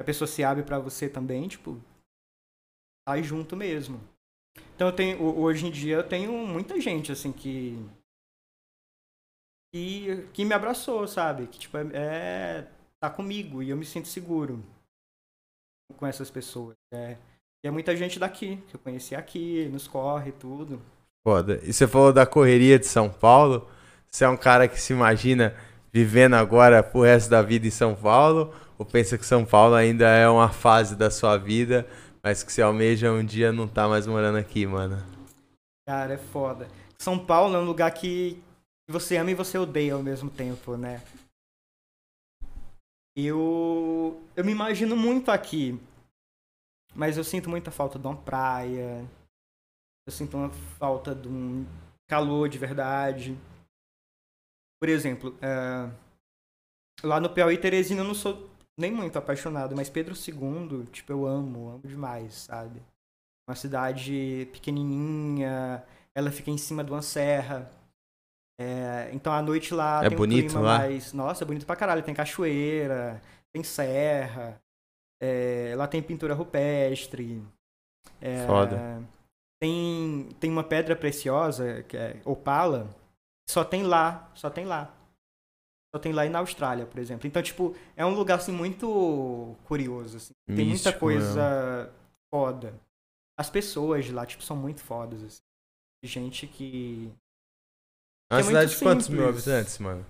a pessoa se abre para você também, tipo, sai junto mesmo. Então eu tenho, hoje em dia eu tenho muita gente assim que que, que me abraçou, sabe? Que tipo é, é tá comigo e eu me sinto seguro com essas pessoas. É, e é muita gente daqui que eu conheci aqui, nos corre tudo. Foda. E você falou da correria de São Paulo. Você é um cara que se imagina vivendo agora pro resto da vida em São Paulo? Ou pensa que São Paulo ainda é uma fase da sua vida, mas que você almeja um dia não tá mais morando aqui, mano? Cara, é foda. São Paulo é um lugar que você ama e você odeia ao mesmo tempo, né? Eu, eu me imagino muito aqui, mas eu sinto muita falta de uma praia, eu sinto uma falta de um calor de verdade. Por exemplo, é, lá no Piauí, Teresina, eu não sou nem muito apaixonado, mas Pedro II, tipo, eu amo, amo demais, sabe? Uma cidade pequenininha, ela fica em cima de uma serra. É, então a noite lá é tem bonito um clima lá? mais. Nossa, é bonito pra caralho. Tem cachoeira, tem serra, é, lá tem pintura rupestre. É, Foda. Tem, tem uma pedra preciosa, que é opala, só tem lá, só tem lá. Só tem lá e na Austrália, por exemplo. Então, tipo, é um lugar, assim, muito curioso, assim. Tem muita Místico coisa mesmo. foda. As pessoas de lá, tipo, são muito fodas, assim. Gente que... É uma é cidade de quantos mil habitantes, mano?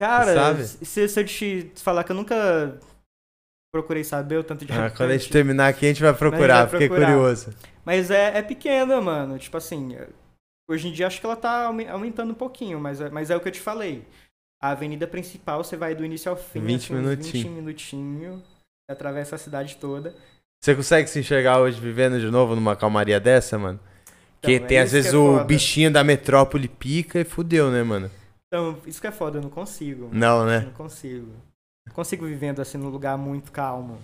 Cara, se, se eu te falar que eu nunca procurei saber o tanto de Ah, quando a gente terminar aqui, a gente vai procurar, vai fiquei procurar. curioso. Mas é, é pequena, mano. Tipo assim, hoje em dia acho que ela tá aume- aumentando um pouquinho, mas é, mas é o que eu te falei. A avenida principal, você vai do início ao fim, 20 assim, uns 20 minutinhos. minutinhos, atravessa a cidade toda. Você consegue se enxergar hoje vivendo de novo numa calmaria dessa, mano? Que Então, é tem às isso vezes é o foda. bichinho da metrópole pica e fudeu, né, mano? Então, isso que é foda, eu não consigo. Não, né? Não consigo. Não consigo vivendo assim num lugar muito calmo.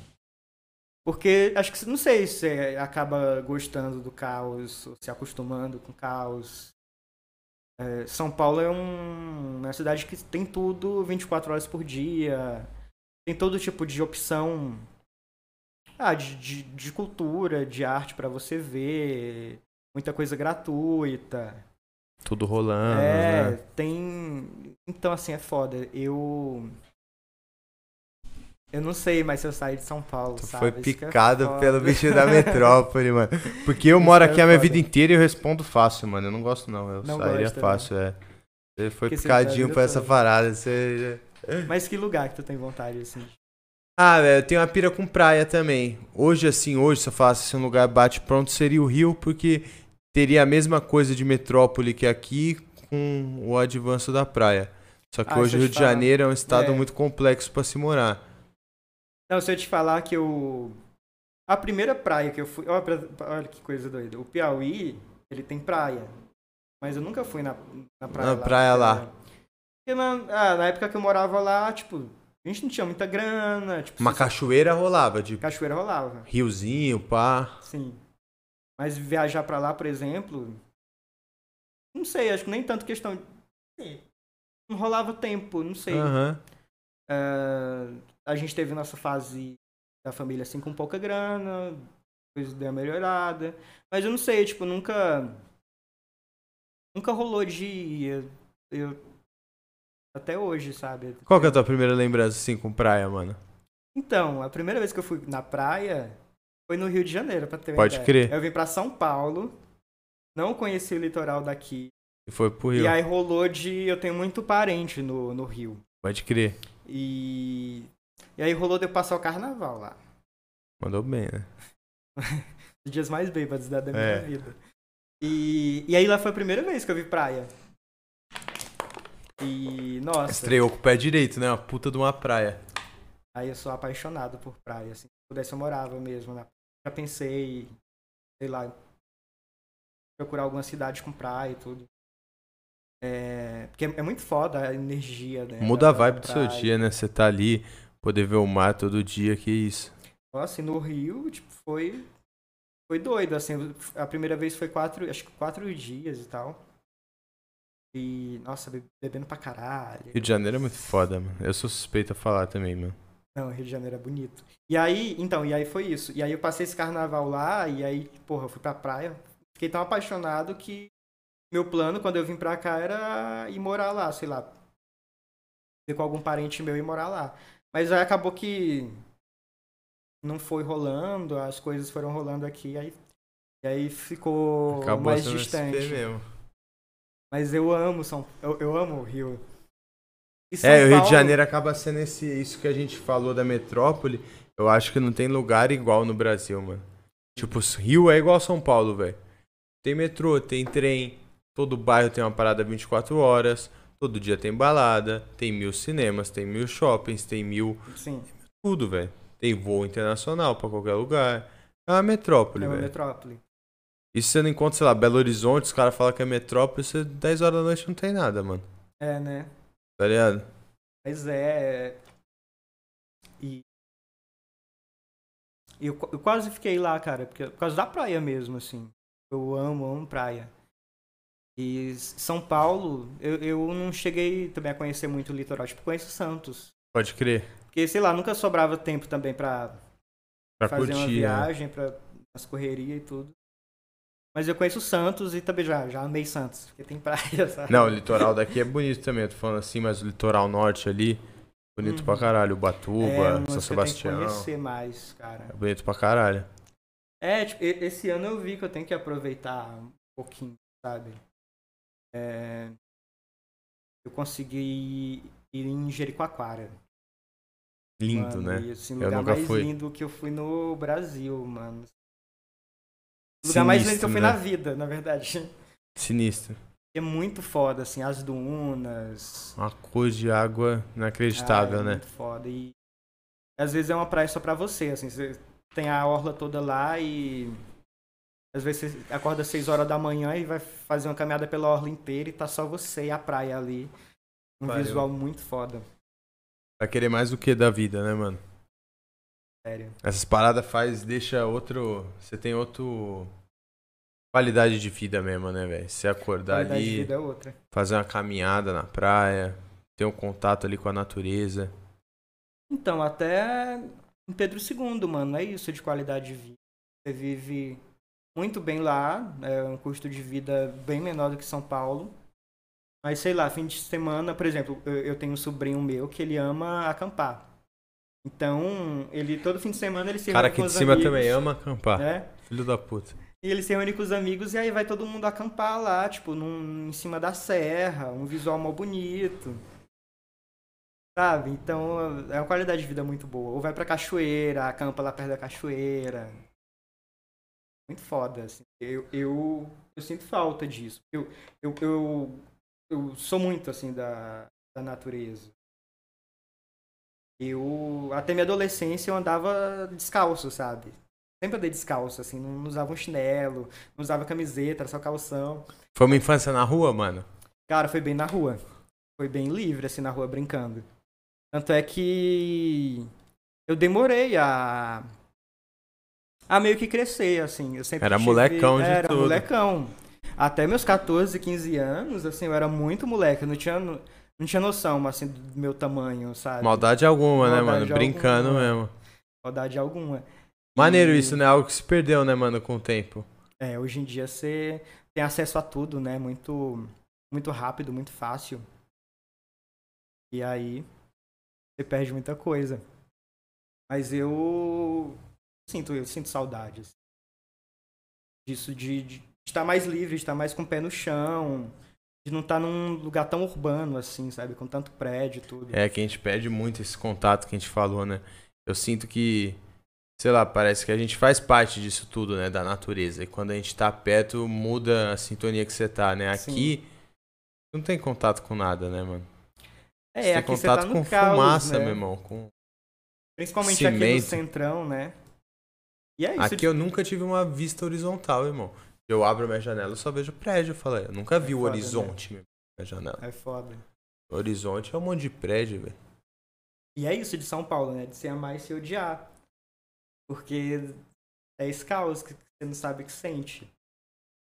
Porque acho que, não sei se você acaba gostando do caos, ou se acostumando com o caos. É, São Paulo é um, uma cidade que tem tudo 24 horas por dia. Tem todo tipo de opção ah, de, de, de cultura, de arte para você ver. Muita coisa gratuita. Tudo rolando, é, né? tem. Então, assim, é foda. Eu. Eu não sei mais se eu saí de São Paulo, Tu sabe? foi é picado foda. pelo bicho da metrópole, mano. Porque eu moro aqui é a minha vida inteira e eu respondo fácil, mano. Eu não gosto, não. Eu Não sairia gosta, né? fácil, é. Você foi Porque picadinho pra essa parada. Você... Mas que lugar que tu tem vontade, assim? Ah, velho, eu tenho uma pira com praia também. Hoje, assim, hoje, se eu falasse se um lugar bate pronto, seria o Rio, porque teria a mesma coisa de metrópole que aqui com o advanço da praia. Só que Ah, hoje o Rio de falar. Janeiro é um estado É. muito complexo pra se morar. Não, se eu te falar que eu. A primeira praia que eu fui. Olha, que coisa doida. O Piauí, ele tem praia. Mas eu nunca fui na, na praia Na lá. praia lá. Porque na, ah, na época que eu morava lá, tipo, gente não tinha muita grana. Tipo, Uma cachoeira rolava, de cachoeira rolava. riozinho, pá. Sim. Mas viajar pra lá, por exemplo. Não sei, acho que nem tanto questão. de- Não rolava tempo, não sei. Aham. Ah, a gente teve nossa fase da família assim com pouca grana, depois deu uma melhorada. Mas eu não sei, tipo, nunca. Nunca rolou de. Eu, eu- até hoje, sabe? Qual que é a tua primeira lembrança, assim, com praia, mano? Então, a primeira vez que eu fui na praia foi no Rio de Janeiro, pra ter uma Pode ideia. crer. Eu vim pra São Paulo, não conheci o litoral daqui. E foi pro Rio. E aí rolou de. Eu tenho muito parente no, no Rio. Pode crer. E. E aí rolou de eu passar o carnaval lá. Mandou bem, né? <laughs> Os dias mais bêbados da, da minha É. vida. E, e aí lá foi a primeira vez que eu vi praia. E, nossa, Estreou com o pé direito, né? Uma puta de uma praia. aí eu sou apaixonado por praia. assim. Se pudesse eu morava mesmo. Na... Já pensei, sei lá, procurar alguma cidade com praia e tudo. É, porque é muito foda a energia, né? Muda da- a vibe do seu dia, né? Você tá ali, poder ver o mar todo dia, que isso. Nossa, e no Rio, tipo, foi. Foi doido, assim. A primeira vez foi quatro, acho que quatro dias e tal. E, nossa, be- bebendo pra caralho. Rio de Janeiro é muito foda, mano. Eu sou suspeito a falar também, mano. Não, Rio de Janeiro é bonito. E aí, então, e aí foi isso. E aí eu passei esse carnaval lá, e aí, porra, eu fui pra praia. Fiquei tão apaixonado que meu plano, quando eu vim pra cá, era ir morar lá, sei lá. Ir com algum parente meu e morar lá. Mas aí acabou que não foi rolando, as coisas foram rolando aqui, aí, e aí ficou Acabou mais distante. Mesmo. Mas eu amo São eu, eu amo o Rio. É, o Rio de Paulo- Janeiro acaba sendo esse, isso que a gente falou da metrópole. Eu acho que não tem lugar igual no Brasil, mano. Tipo, Rio é igual São Paulo, velho. Tem metrô, tem trem, todo bairro tem uma parada 24 horas, todo dia tem balada, tem mil cinemas, tem mil shoppings, tem mil. Sim, tudo, velho. Tem voo internacional pra qualquer lugar. É uma metrópole, é uma velho. metrópole. E se você não encontra, sei lá, Belo Horizonte, os caras falam que é metrópole, você 10 horas da noite não tem nada, mano. É, né? Tá ligado? Mas é. E. e Eu, eu quase fiquei lá, cara, porque, por causa da praia mesmo, assim. Eu amo, amo praia. E São Paulo, eu, eu não cheguei também a conhecer muito o litoral. Tipo, conheço Santos. Pode crer. Porque, sei lá, nunca sobrava tempo também pra Pra fazer uma curtir, né? viagem, pra as correrias e tudo. Mas eu conheço Santos e também já, já amei Santos, porque tem praia, <laughs> sabe? Não, o litoral daqui é bonito também, eu tô falando assim, mas o litoral norte ali, bonito Uhum. pra caralho. é, Ubatuba, uma São que eu tenho que Sebastião. conhecer mais, cara. É bonito pra caralho. É, tipo, esse ano eu vi que eu tenho que aproveitar um pouquinho, sabe? É, eu consegui ir em Jericoacoara. Lindo, mano, né? E, assim, o Eu lugar nunca mais fui. lindo que eu fui no Brasil, mano. O lugar mais lindo que eu fui Sinistro, na né? vida, na verdade. Sinistro. É muito foda, assim, as dunas. Uma cor de água inacreditável, Ah, é né? Muito foda. E às vezes é uma praia só pra você, assim, você tem a orla toda lá e às vezes você acorda às 6 horas da manhã e vai fazer uma caminhada pela orla inteira e tá só você e a praia ali. Um Valeu. visual muito foda, Vai querer mais do que da vida, né, mano? Sério. Essas paradas faz, deixa outro. Você tem outro. Qualidade de vida mesmo, né, velho? Você acordar Qualidade de ali, vida é outra. fazer uma caminhada na praia, ter um contato ali com a natureza. Então, até em Pedro II, mano, é isso de qualidade de vida. Você vive muito bem lá, é um custo de vida bem menor do que São Paulo. Mas sei lá, fim de semana, por exemplo, eu tenho um sobrinho meu que ele ama acampar. Então, ele todo fim de semana ele se Cara reúne aqui com de os cima amigos, também ama acampar. né? Filho da puta. E ele se reúne com os amigos e aí vai todo mundo acampar lá, tipo, num, em cima da serra, um visual mó bonito. Sabe? Então é uma qualidade de vida muito boa. Ou vai pra cachoeira, acampa lá perto da cachoeira. Muito foda, assim. Eu, eu, eu sinto falta disso. Eu, eu, eu, eu sou muito, assim, da, da natureza. Eu, até minha adolescência, eu andava descalço, sabe? Sempre andei descalço, assim, não usava um chinelo, não usava camiseta, era só calção. Foi uma infância na rua, mano? Cara, foi bem na rua. Foi bem livre, assim, na rua, brincando. Tanto é que eu demorei a. a meio que crescer, assim. Eu sempre Era tive- molecão de Era tudo. molecão. Até meus 14, 15 anos, assim, eu era muito moleque. Eu não tinha, não tinha noção, assim, do meu tamanho, sabe? Maldade alguma, né, Maldade mano? Brincando alguma. mesmo. Maldade alguma. Maneiro E- isso, né? Algo que se perdeu, né, mano, com o tempo. É, hoje em dia você tem acesso a tudo, né? Muito, muito rápido, muito fácil. E aí você perde muita coisa. Mas eu sinto, eu sinto saudades disso de, de estar mais livre, de estar mais com o pé no chão, de não estar num lugar tão urbano assim, sabe, com tanto prédio e tudo. É que a gente perde muito esse contato que a gente falou, né? Eu sinto que, sei lá, parece que a gente faz parte disso tudo, né? Da natureza. E quando a gente tá perto, muda a sintonia que você tá, né? Sim. Aqui, não tem contato com nada, né, mano? É, você tem contato tá com caos, fumaça, né? meu irmão. Com... Principalmente aqui no cimento. centrão, né? E é isso. Aqui eu nunca tive uma vista horizontal, irmão. Eu abro minha janela, eu só vejo prédio. Eu falei, eu nunca vi É o foda, né? horizonte na minha janela. É foda. O horizonte é um monte de prédio, velho. E é isso de São Paulo, né? De se amar e se odiar. Porque é esse caos que você não sabe o que sente.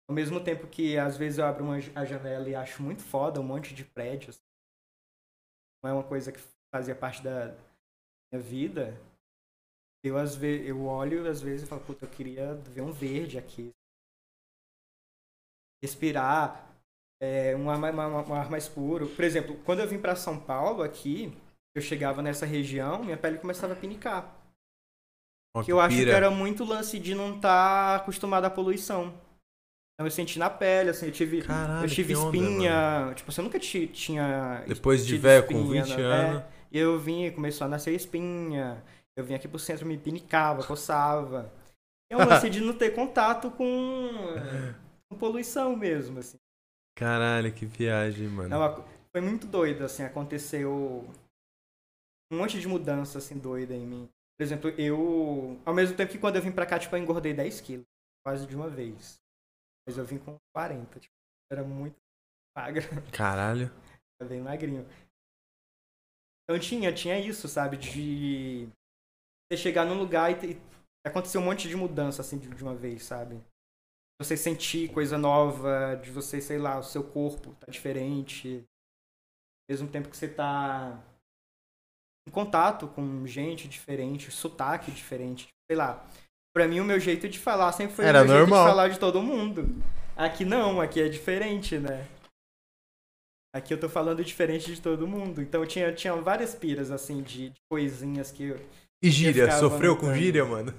Ao mesmo tempo que às vezes eu abro uma, a janela e acho muito foda um monte de prédios. Não é uma coisa que fazia parte da minha vida. Eu, às vezes, eu olho às vezes e falo, puta, eu queria ver um verde aqui. Respirar, é, um, ar, mais- um ar mais puro. Por exemplo, quando eu vim para São Paulo aqui, eu chegava nessa região, minha pele começava a pinicar. Que eu acho que era muito lance de não estar acostumado à poluição. Então eu senti na pele, assim, eu tive, Caralho, eu tive que onda, espinha. tipo, você nunca ti- tinha. Depois de velho, com espinha, 20 né? anos. É, e eu vim, começou a nascer espinha. Eu vim aqui pro centro, me pinicava, coçava. É um lance de não ter contato com <laughs> poluição mesmo, assim. Caralho, que viagem, mano. É foi muito doido, assim, aconteceu um monte de mudança, assim, doida em mim. Por exemplo, eu, ao mesmo tempo que quando eu vim pra cá, tipo, eu engordei 10 quilos, quase de uma vez. Mas eu vim com 40, tipo, era muito magra, Caralho. <laughs> era bem magrinho. Então tinha, tinha isso, sabe, de você chegar num lugar e, e acontecer um monte de mudança, assim, de, de uma vez, sabe? Você sentir coisa nova, de você, sei lá, o seu corpo tá diferente. Ao mesmo tempo que você tá em contato com gente diferente, sotaque diferente, sei lá. Pra mim, o meu jeito de falar sempre foi Era o meu normal. jeito de falar de todo mundo. Aqui não, aqui é diferente, né? Aqui eu tô falando diferente de todo mundo. Então tinha, tinha várias piras, assim, de, de coisinhas que eu. E gíria? Sofreu com gíria, mano?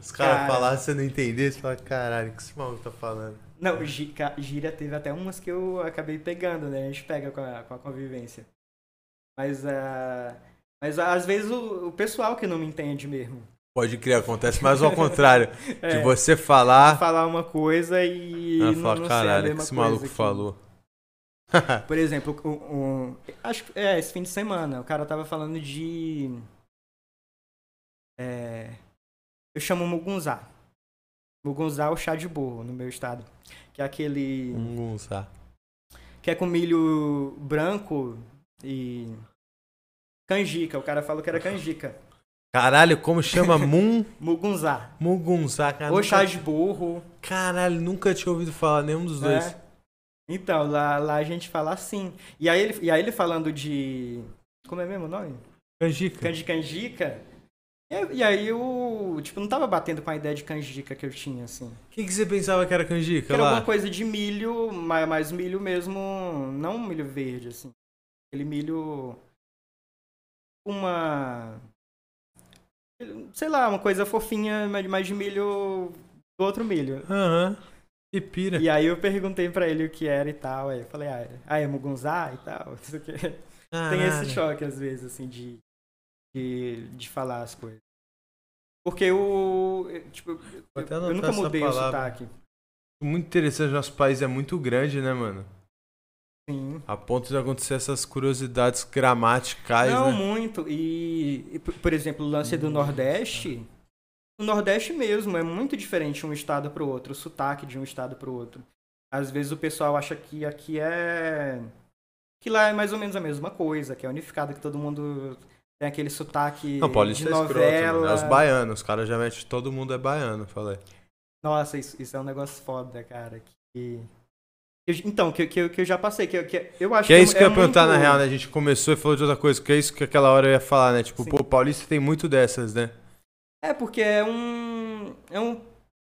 Os caras Cara. falassem, você não entender, você fala, caralho, o que esse maluco tá falando? Não, gi- ca- gíria teve até umas que eu acabei pegando, né? A gente pega com a, com a convivência. Mas, ah, mas às vezes o, o pessoal que não me entende mesmo. Pode crer, acontece mais ao contrário. <laughs> É, De você falar, falar uma coisa e ela não, fala, não caralho, o que esse coisa maluco que- falou. Por exemplo, um, um- acho que é esse fim de semana, o cara tava falando de. é, eu chamo Mugunzá. Mugunzá é o chá de burro no meu estado. Que é aquele. Gunçá. Que é com milho branco e. Canjica. O cara falou que era canjica. Caralho, como chama <laughs> Mun Mugunzá. Mugunzá, cara. Ou nunca- chá de burro. Caralho, nunca tinha ouvido falar nenhum dos dois. É. Então, lá, lá a gente fala assim. E aí, ele, e aí ele falando de. Como é mesmo o nome? Canjica. Canji canjica. E, e aí eu, tipo, não tava batendo com a ideia de canjica que eu tinha, assim. O que, que você pensava que era canjica Que era lá? alguma coisa de milho, mas, mas milho mesmo, não milho verde, assim. Aquele milho. Uma. Sei lá, uma coisa fofinha, mas mais de milho do outro milho. Aham. Que pira. E aí eu perguntei pra ele o que era e tal. Aí eu falei, ah, é- ah é mugunzá e tal. <laughs> não sei o quê. Tem esse choque, às vezes, assim, de, de, de falar as coisas. Porque o. Tipo, eu, eu nunca mudei o sotaque. Muito interessante, nosso país é muito grande, né, mano? Sim. A ponto de acontecer essas curiosidades gramaticais, Não, né? muito. E, por exemplo, o lance do Nordeste. O Nordeste mesmo é muito diferente um estado pro outro, o sotaque de um estado pro outro. Às vezes o pessoal acha que aqui é. que lá é mais ou menos a mesma coisa, que é unificado, que todo mundo tem aquele sotaque Não, Paulista de é escroto, novela. É os baianos. Os caras já metem todo mundo é baiano, falei. Nossa, isso, isso é um negócio foda, cara. Que... eu- então, que, que, eu- que eu já passei, que, que eu acho Que é isso que eu ia perguntar muito- na real, né? A gente começou e falou de outra coisa, que é isso que aquela hora eu ia falar, né? Tipo, Sim. pô, Paulista tem muito dessas, né? É, porque é um. É um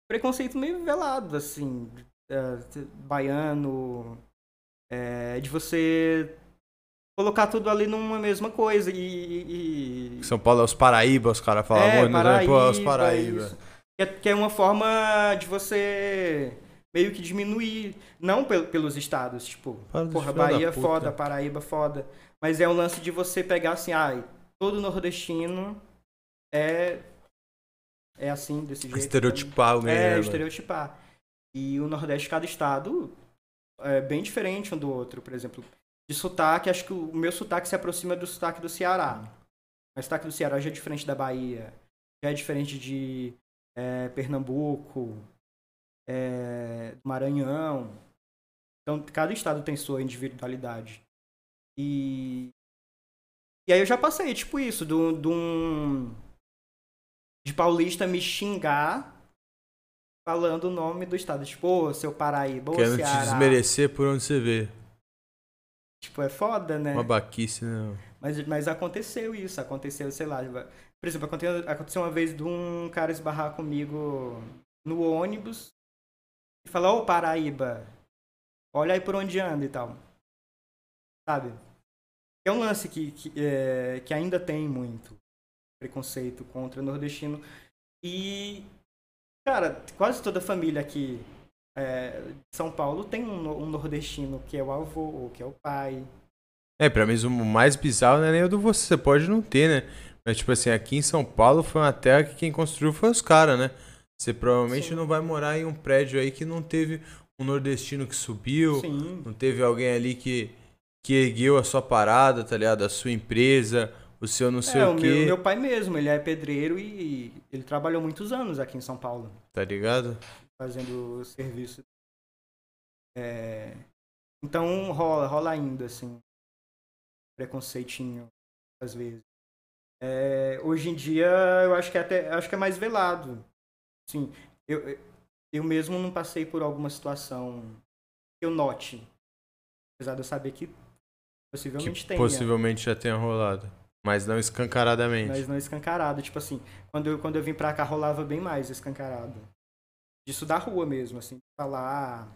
preconceito meio velado, assim. é, baiano. é, de você colocar tudo ali numa mesma coisa. E. e- São Paulo é os Paraíba, os caras falam é, muito, né? Pô, é os Paraíba, Paraíba. Que é, que é uma forma de você meio que diminuir. Não pel- pelos estados, tipo, Para porra, Bahia puta. foda, Paraíba foda. Mas é um lance de você pegar assim, ai, todo nordestino é. É assim, desse jeito. Estereotipar o É, mesmo. estereotipar. E o Nordeste, cada estado é bem diferente um do outro. Por exemplo, de sotaque, acho que o meu sotaque se aproxima do sotaque do Ceará. Mas o sotaque do Ceará já é diferente da Bahia. Já é diferente de é, Pernambuco, é, Maranhão. Então, cada estado tem sua individualidade. E, e aí eu já passei, tipo isso, do, do um, de paulista me xingar falando o nome do estado. Tipo, ô, seu Paraíba, ô, Querendo te Ceará. desmerecer por onde você vê. Tipo, é foda, né? Uma baquice, né? Mas, mas aconteceu isso, aconteceu, sei lá. Por exemplo, aconteceu, aconteceu uma vez de um cara esbarrar comigo no ônibus e falar, ô Paraíba, olha aí por onde anda e tal. Sabe? É um lance que, que, é, que ainda tem muito preconceito contra nordestino. E, cara, quase toda família aqui é, São Paulo tem um, um nordestino que é o avô ou que é o pai. É, pra mim o mais bizarro não é nem o do você, você pode não ter, né? Mas tipo assim, aqui em São Paulo foi uma terra que quem construiu foi os caras, né? Você provavelmente Sim. não vai morar em um prédio aí que não teve um nordestino que subiu, Sim. não teve alguém ali que, que ergueu a sua parada, tá ligado? A sua empresa, o seu não sei é, o o quê, meu, meu pai mesmo, ele é pedreiro e ele trabalhou muitos anos aqui em São Paulo, tá ligado? Fazendo serviço. É, então rola, rola ainda, assim, preconceitinho, às vezes. É, hoje em dia, eu acho que é até acho que é mais velado. Assim, eu, eu mesmo não passei por alguma situação que eu note. Apesar de eu saber que possivelmente Que tenha. possivelmente já tenha rolado. Mas não escancaradamente. Mas não escancarado. Tipo assim, quando eu, quando eu vim pra cá rolava bem mais escancarado. Disso da rua mesmo, assim. de Falar.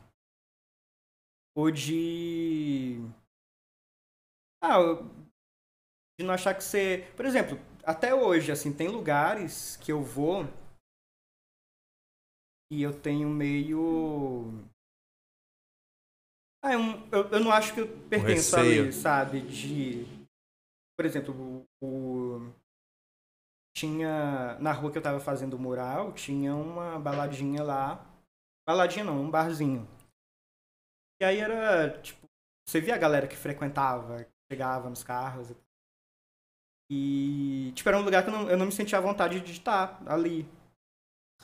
Ou de. Ah, de não achar que você. Por exemplo, até hoje, assim, tem lugares que eu vou e eu tenho meio. Ah, eu, eu, eu não acho que eu pertenço ali, sabe? De. Por exemplo, o, o- Tinha. Na rua que eu tava fazendo o mural, tinha uma baladinha lá. Baladinha não, um barzinho. E aí era, tipo, você via a galera que frequentava, que chegava nos carros. E, tipo, era um lugar que eu não, eu não me sentia à vontade de estar ali.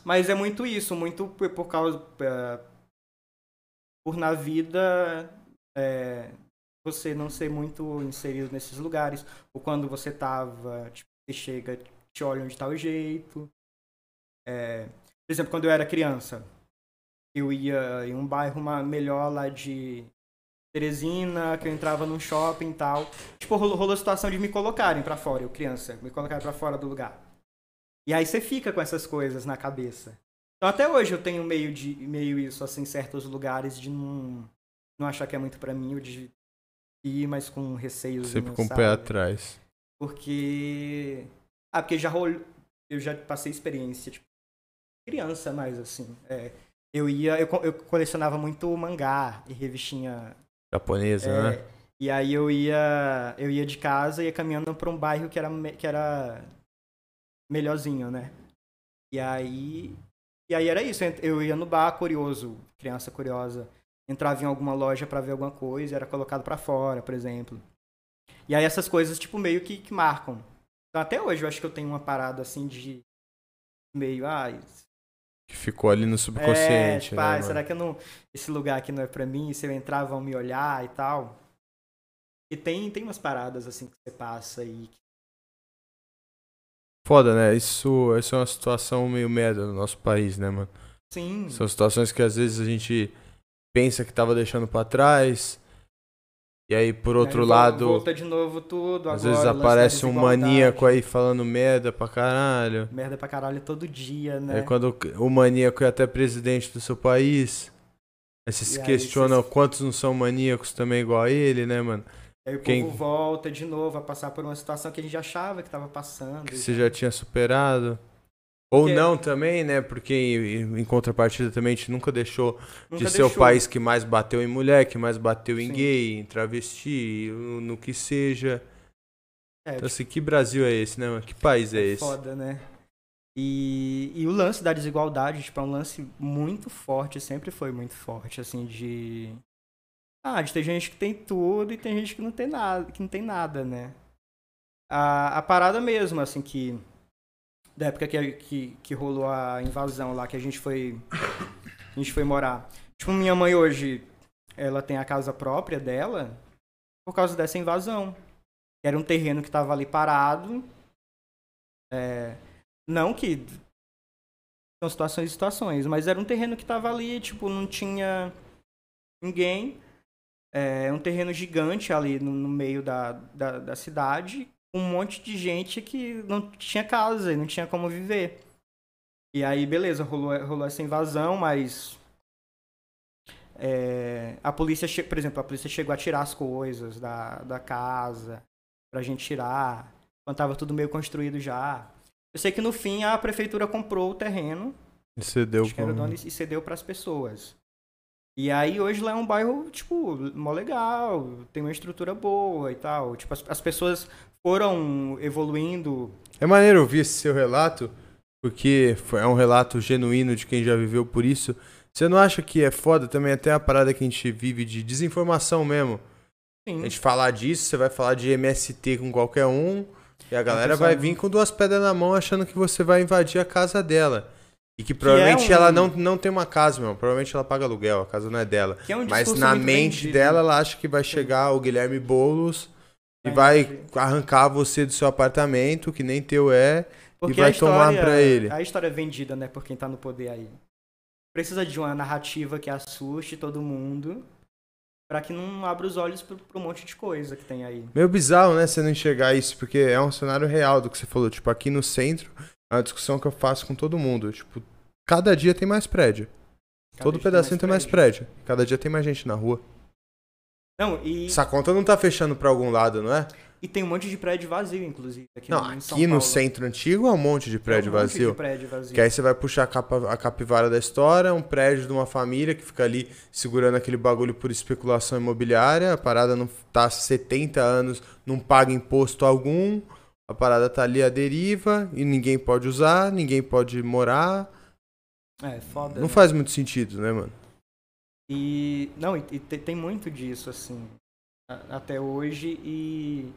Mas é muito isso, muito por, causa. é, por na vida é, você não ser muito inserido nesses lugares. Ou quando você tava, tipo, você chega, te olham de tal jeito. É, por exemplo, quando eu era criança, eu ia em um bairro melhor lá de Teresina, que eu entrava num shopping e tal. Tipo, rolou, a situação de me colocarem pra fora, eu criança, me colocarem pra fora do lugar. E aí você fica com essas coisas na cabeça. Então até hoje eu tenho meio de meio isso assim em certos lugares de não não achar que é muito para mim, ou de ir mais com receios. Sempre com o pé atrás. Porque ah, porque já rolou, eu já passei experiência tipo criança mais assim. É, eu ia eu, eu colecionava muito mangá e revistinha japonesa, é, né? E aí eu ia eu ia de casa e ia caminhando para um bairro que era que era melhorzinho, né? E aí e aí era isso, eu ia no bar curioso, criança curiosa, entrava em alguma loja para ver alguma coisa, era colocado para fora, por exemplo. E aí essas coisas tipo meio que, que marcam. Então até hoje eu acho que eu tenho uma parada assim de meio, ah, que ficou ali no subconsciente. É, tipo, né, ah, será que eu não. Esse lugar aqui não é pra mim? Se eu entrar, vão me olhar e tal. E tem, tem umas paradas assim que você passa aí. Foda, né? Isso, isso é uma situação meio merda no nosso país, né, mano? Sim. São situações que às vezes a gente pensa que tava deixando para trás. E aí, por outro aí, lado. Volta de novo tudo. Às agora, vezes aparece um maníaco aí falando merda pra caralho. Merda pra caralho todo dia, né? Aí quando o maníaco é até presidente do seu país. Aí você e se aí, questiona você... quantos não são maníacos também igual a ele, né, mano? Aí o Quem... povo volta de novo a passar por uma situação que a gente achava que estava passando. Que você já tinha superado. Ou Porque... não também, né? Porque em contrapartida também a gente nunca deixou nunca de ser deixou. o país que mais bateu em mulher, que mais bateu em Sim. gay, em travesti, no, no que seja. É, então, assim, que Brasil é esse, né? Que país é, é esse? Foda, né? E, e o lance da desigualdade, tipo, é um lance muito forte, sempre foi muito forte, assim, de ah, de ter gente que tem tudo e tem gente que não tem nada, que não tem nada, né? A, a parada mesmo, assim, que. Da época que, que, que rolou a invasão lá, que a gente foi. A gente foi morar. Tipo, minha mãe hoje, ela tem a casa própria dela por causa dessa invasão. Era um terreno que tava ali parado. É, não que. São situações e situações, mas era um terreno que tava ali, tipo, não tinha ninguém é um terreno gigante ali no, no meio da, da, da, cidade, um monte de gente que não tinha casa e não tinha como viver. E aí, beleza, rolou, rolou essa invasão, mas é, a polícia, por exemplo, a polícia chegou a tirar as coisas da, da casa pra gente tirar, quando tava tudo meio construído já. Eu sei que no fim a prefeitura comprou o terreno. E cedeu, dono, e cedeu para as pessoas. E aí hoje lá é um bairro, tipo, mó legal, tem uma estrutura boa e tal. Tipo, as, as pessoas foram evoluindo. É maneiro ouvir esse seu relato, porque é um relato genuíno de quem já viveu por isso. Você não acha que é foda também até a parada que a gente vive de desinformação mesmo? Sim. A gente falar disso, você vai falar de MST com qualquer um, e a galera vai vir com duas pedras na mão achando que você vai invadir a casa dela. E que provavelmente que é um... ela não, não tem uma casa, meu. Provavelmente ela paga aluguel, a casa não é dela. É um Mas na mente vendido. dela, ela acha que vai chegar o Guilherme Boulos e vai arrancar você do seu apartamento, que nem teu é, Porque e vai história, tomar pra ele. A história é vendida, né, por quem tá no poder aí. Precisa de uma narrativa que assuste todo mundo para que não abra os olhos pro, pro monte de coisa que tem aí. Meio bizarro, né, você não enxergar isso, porque é um cenário real do que você falou. Tipo, aqui no centro é uma discussão que eu faço com todo mundo. Tipo, cada dia tem mais prédio. Cada todo pedacinho tem mais, tem mais prédio. Cada dia tem mais gente na rua. Não, e. Essa conta não tá fechando pra algum lado, não é? E tem um monte de prédio vazio, inclusive. Aqui não, no, aqui no centro antigo é um monte de prédio, é um vazio, de prédio vazio. Que aí você vai puxar a, capa, a capivara da história, um prédio de uma família que fica ali segurando aquele bagulho por especulação imobiliária. A parada não tá há 70 anos, não paga imposto algum. A parada tá ali à deriva e ninguém pode usar, ninguém pode morar. É, foda. Não né? faz muito sentido, né, mano? E. Não, e, e tem muito disso, assim, até hoje. E.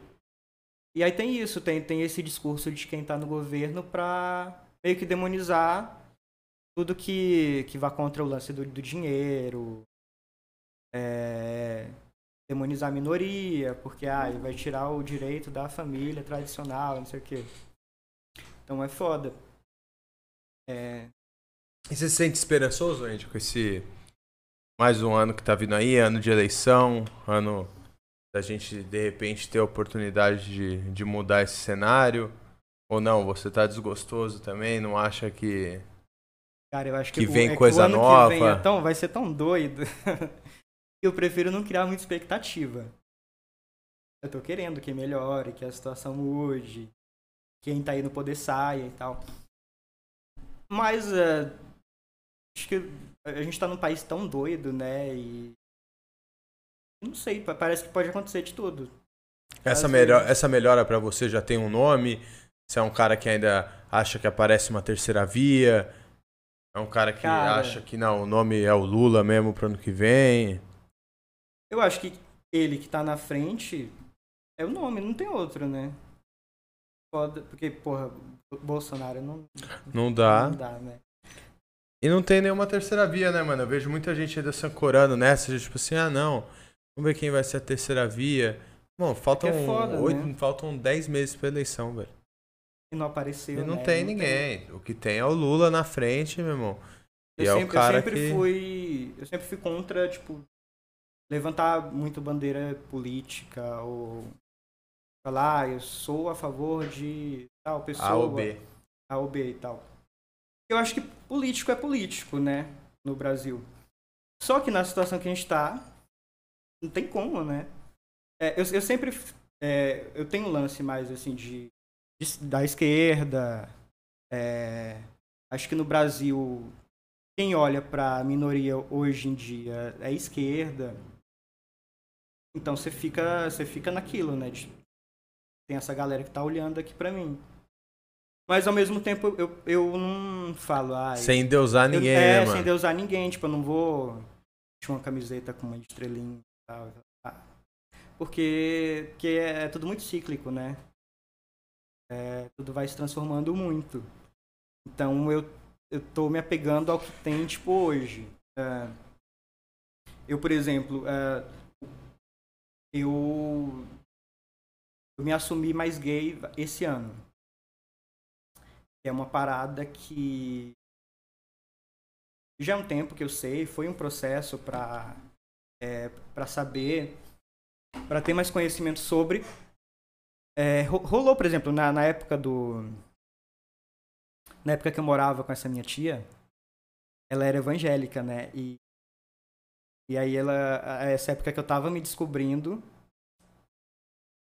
E aí tem isso, tem, tem esse discurso de quem tá no governo pra meio que demonizar tudo que, que vá contra o lance do, do dinheiro. É, demonizar a minoria, porque ah, vai tirar o direito da família tradicional, não sei o quê. Então é foda. É... E você se sente esperançoso, gente, com esse mais um ano que tá vindo aí, ano de eleição, ano da gente de repente ter a oportunidade de, de mudar esse cenário? Ou não, você tá desgostoso também? Não acha que. Cara, eu acho que, Que o- vem é que coisa o ano nova. Que vem é tão, vai ser tão doido. <laughs> eu prefiro não criar muita expectativa. Eu tô querendo que melhore, que a situação mude, quem tá aí no poder saia e tal. Mas é, acho que a gente tá num país tão doido, né? E. Não sei, pa- parece que pode acontecer de tudo. Essa, melhor, essa melhora pra você já tem um nome? Você é um cara que ainda acha que aparece uma terceira via? É um cara que Cara. acha que não, o nome é o Lula mesmo pro ano que vem? Eu acho que ele que tá na frente é o nome, não tem outro, né? Foda, porque, porra, Bolsonaro não, Não dá. não dá, né? E não tem nenhuma terceira via, né, mano? Eu vejo muita gente ainda se ancorando nessa, tipo assim, ah, não, vamos ver quem vai ser a terceira via. Bom, faltam, é foda, oito, né? faltam 10 meses pra eleição, velho. E não apareceu, E não né? tem ninguém. O que tem é o Lula na frente, meu irmão. E Eu é o sempre, cara eu sempre que... fui. Eu sempre fui contra, tipo, levantar muito bandeira política ou falar, ah, eu sou a favor de tal pessoa. A ou B. A ou B e tal. Eu acho que político é político, né? No Brasil. Só que na situação que a gente tá, não tem como, né? É, eu, eu sempre. é, eu tenho um lance mais assim de, de- da esquerda. é, acho que no Brasil, quem olha pra minoria hoje em dia é a esquerda. Então você fica, você fica naquilo, né? de- tem essa galera que tá olhando aqui pra mim. Mas ao mesmo tempo eu, eu não falo, ah, Sem endeusar ninguém, eu, é, né, sem deusar ninguém, tipo, eu não vou vestir uma camiseta com uma estrelinha e tal. tá? Porque, porque é tudo muito cíclico, né? É, tudo vai se transformando muito. Então eu, eu tô me apegando ao que tem, tipo, hoje. É, eu, por exemplo, é, eu, eu me assumi mais gay esse ano. É uma parada que já é um tempo que eu sei, foi um processo para é, para saber, para ter mais conhecimento sobre. É, ro- rolou, por exemplo, na, na época do. Na época que eu morava com essa minha tia, ela era evangélica, né? E, e aí ela. Essa época que eu tava me descobrindo,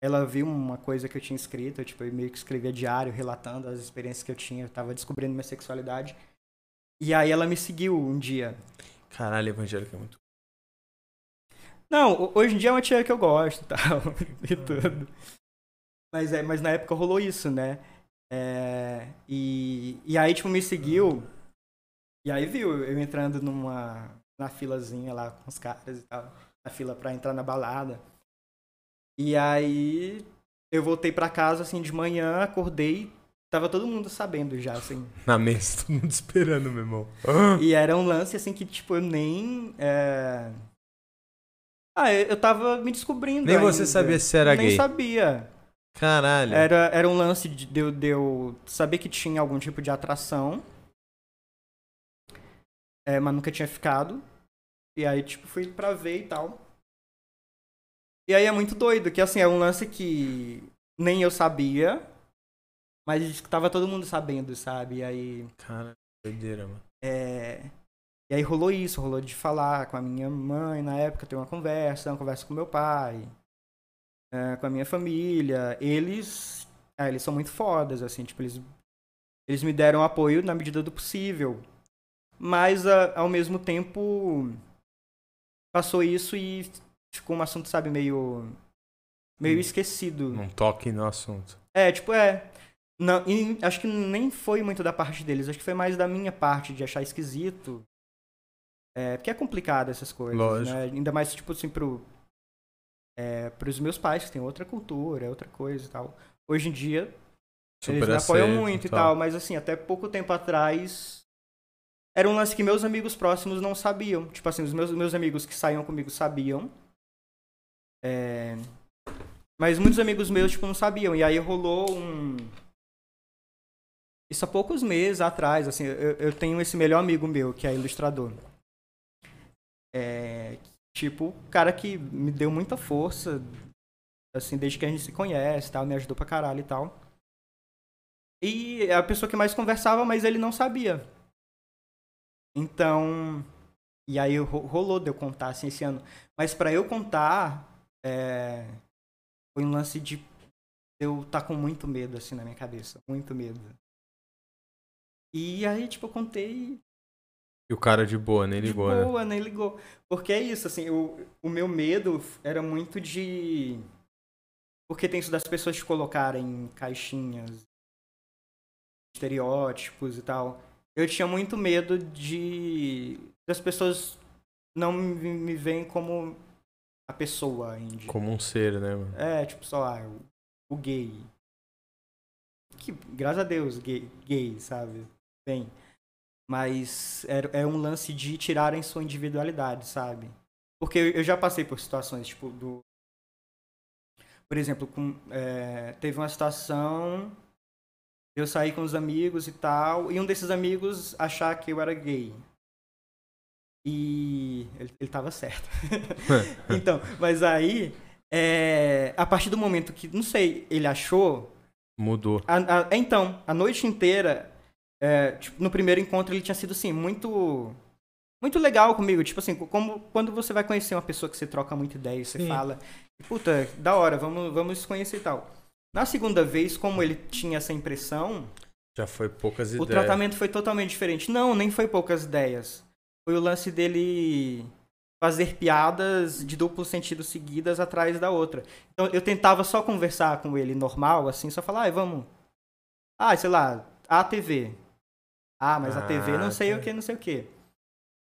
ela viu uma coisa que eu tinha escrito, tipo, eu meio que escrevia diário, relatando as experiências que eu tinha, eu tava descobrindo minha sexualidade. E aí ela me seguiu um dia. Caralho, evangélico é muito. Não, ho- hoje em dia é uma tia que eu gosto e <laughs> tal, e tudo. Mas, é, mas na época rolou isso, né? É, e, e aí, tipo, me seguiu. E aí viu eu entrando numa. Na filazinha lá com os caras e tal. Na fila pra entrar na balada. E aí eu voltei pra casa assim de manhã, acordei. Tava todo mundo sabendo já, assim. <laughs> Na mesa, todo mundo esperando, meu irmão. E era um lance assim que, tipo, eu nem. é, Ah, eu tava me descobrindo. Nem você ainda. sabia se era Nem gay. sabia. Caralho. Era, era um lance de de eu, de eu saber que tinha algum tipo de atração. É, mas nunca tinha ficado. E aí, tipo, fui pra ver e tal. E aí é muito doido, que assim, é um lance que nem eu sabia, mas que tava todo mundo sabendo, sabe? E aí. Cara, doideira, mano. É, E aí rolou isso, rolou de falar com a minha mãe na época, ter uma conversa, uma conversa com meu pai, é, com a minha família. Eles, ah, eles são muito fodas, assim, tipo, eles, eles me deram apoio na medida do possível. Mas, a- ao mesmo tempo, passou isso e ficou um assunto, sabe, meio, meio Hum. esquecido. Não toque no assunto. É, tipo, é. Não, acho que nem foi muito da parte deles, acho que foi mais da minha parte de achar esquisito. É, porque é complicado essas coisas, Lógico. né? Ainda mais, tipo assim, pro, é, pros meus pais, que têm outra cultura, outra coisa e tal. Hoje em dia, eles me apoiam muito e tal, mas assim, até pouco tempo atrás, era um lance que meus amigos próximos não sabiam. Tipo assim, os meus, meus amigos que saíam comigo sabiam. É, Mas muitos amigos meus, tipo, não sabiam. E aí rolou um. Isso há poucos meses atrás, assim, eu, eu tenho esse melhor amigo meu, que é ilustrador. É, tipo, cara que me deu muita força, assim, desde que a gente se conhece tal, me ajudou pra caralho e tal. E é a pessoa que mais conversava, mas ele não sabia. Então, e aí rolou de eu contar assim esse ano. Mas para eu contar, é, foi um lance de eu tá com muito medo assim na minha cabeça, muito medo. E aí, tipo, eu contei. E o cara de boa, nem ligou, de né? boa, né? nem ligou. Porque é isso, assim, eu, o meu medo era muito de. Porque tem isso das pessoas te colocarem em caixinhas, estereótipos e tal. Eu tinha muito medo de. das pessoas não me, me veem como a pessoa índia. Como um ser, né, mano? É, tipo, só lá, o, o gay. Que, graças a Deus, gay, gay sabe? Bem. Mas é, é um lance de tirarem sua individualidade, sabe? Porque eu, eu já passei por situações, tipo, do. Por exemplo, com, é, teve uma situação. Eu saí com os amigos e tal, e um desses amigos achar que eu era gay. E ele, ele tava certo. <laughs> então, mas aí, é, a partir do momento que, não sei, ele achou. Mudou. A, a, então, a noite inteira, é, tipo, no primeiro encontro ele tinha sido assim, muito. Muito legal comigo, tipo assim, como quando você vai conhecer uma pessoa que você troca muita ideia, você Sim. fala, puta, da hora, vamos, vamos conhecer e tal. Na segunda vez, como ele tinha essa impressão. Já foi poucas ideias. O tratamento foi totalmente diferente. Não, nem foi poucas ideias foi o lance dele fazer piadas de duplo sentido seguidas atrás da outra. Então eu tentava só conversar com ele normal, assim, só falar, ai, vamos. Ah, sei lá, a TV. Ah, mas ah, a TV não sei o que, não sei o que.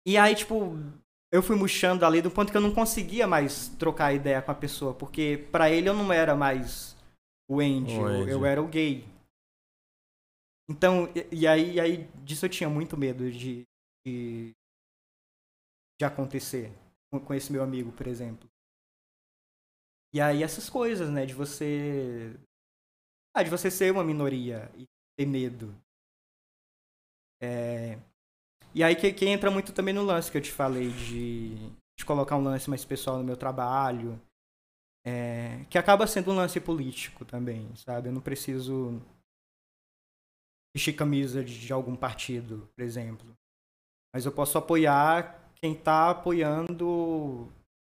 E aí, tipo, eu fui murchando ali do ponto que eu não conseguia mais trocar ideia com a pessoa, porque para ele eu não era mais o Andy, eu, eu, era o gay. Então, e, e, aí, e aí disso eu tinha muito medo de, de de acontecer com esse meu amigo, por exemplo. E aí essas coisas, né, de você ah, de você ser uma minoria e ter medo. É... E aí que, que entra muito também no lance que eu te falei de, de colocar um lance mais pessoal no meu trabalho, é... que acaba sendo um lance político também, sabe? Eu não preciso vestir camisa de, de algum partido, por exemplo. Mas eu posso apoiar quem está apoiando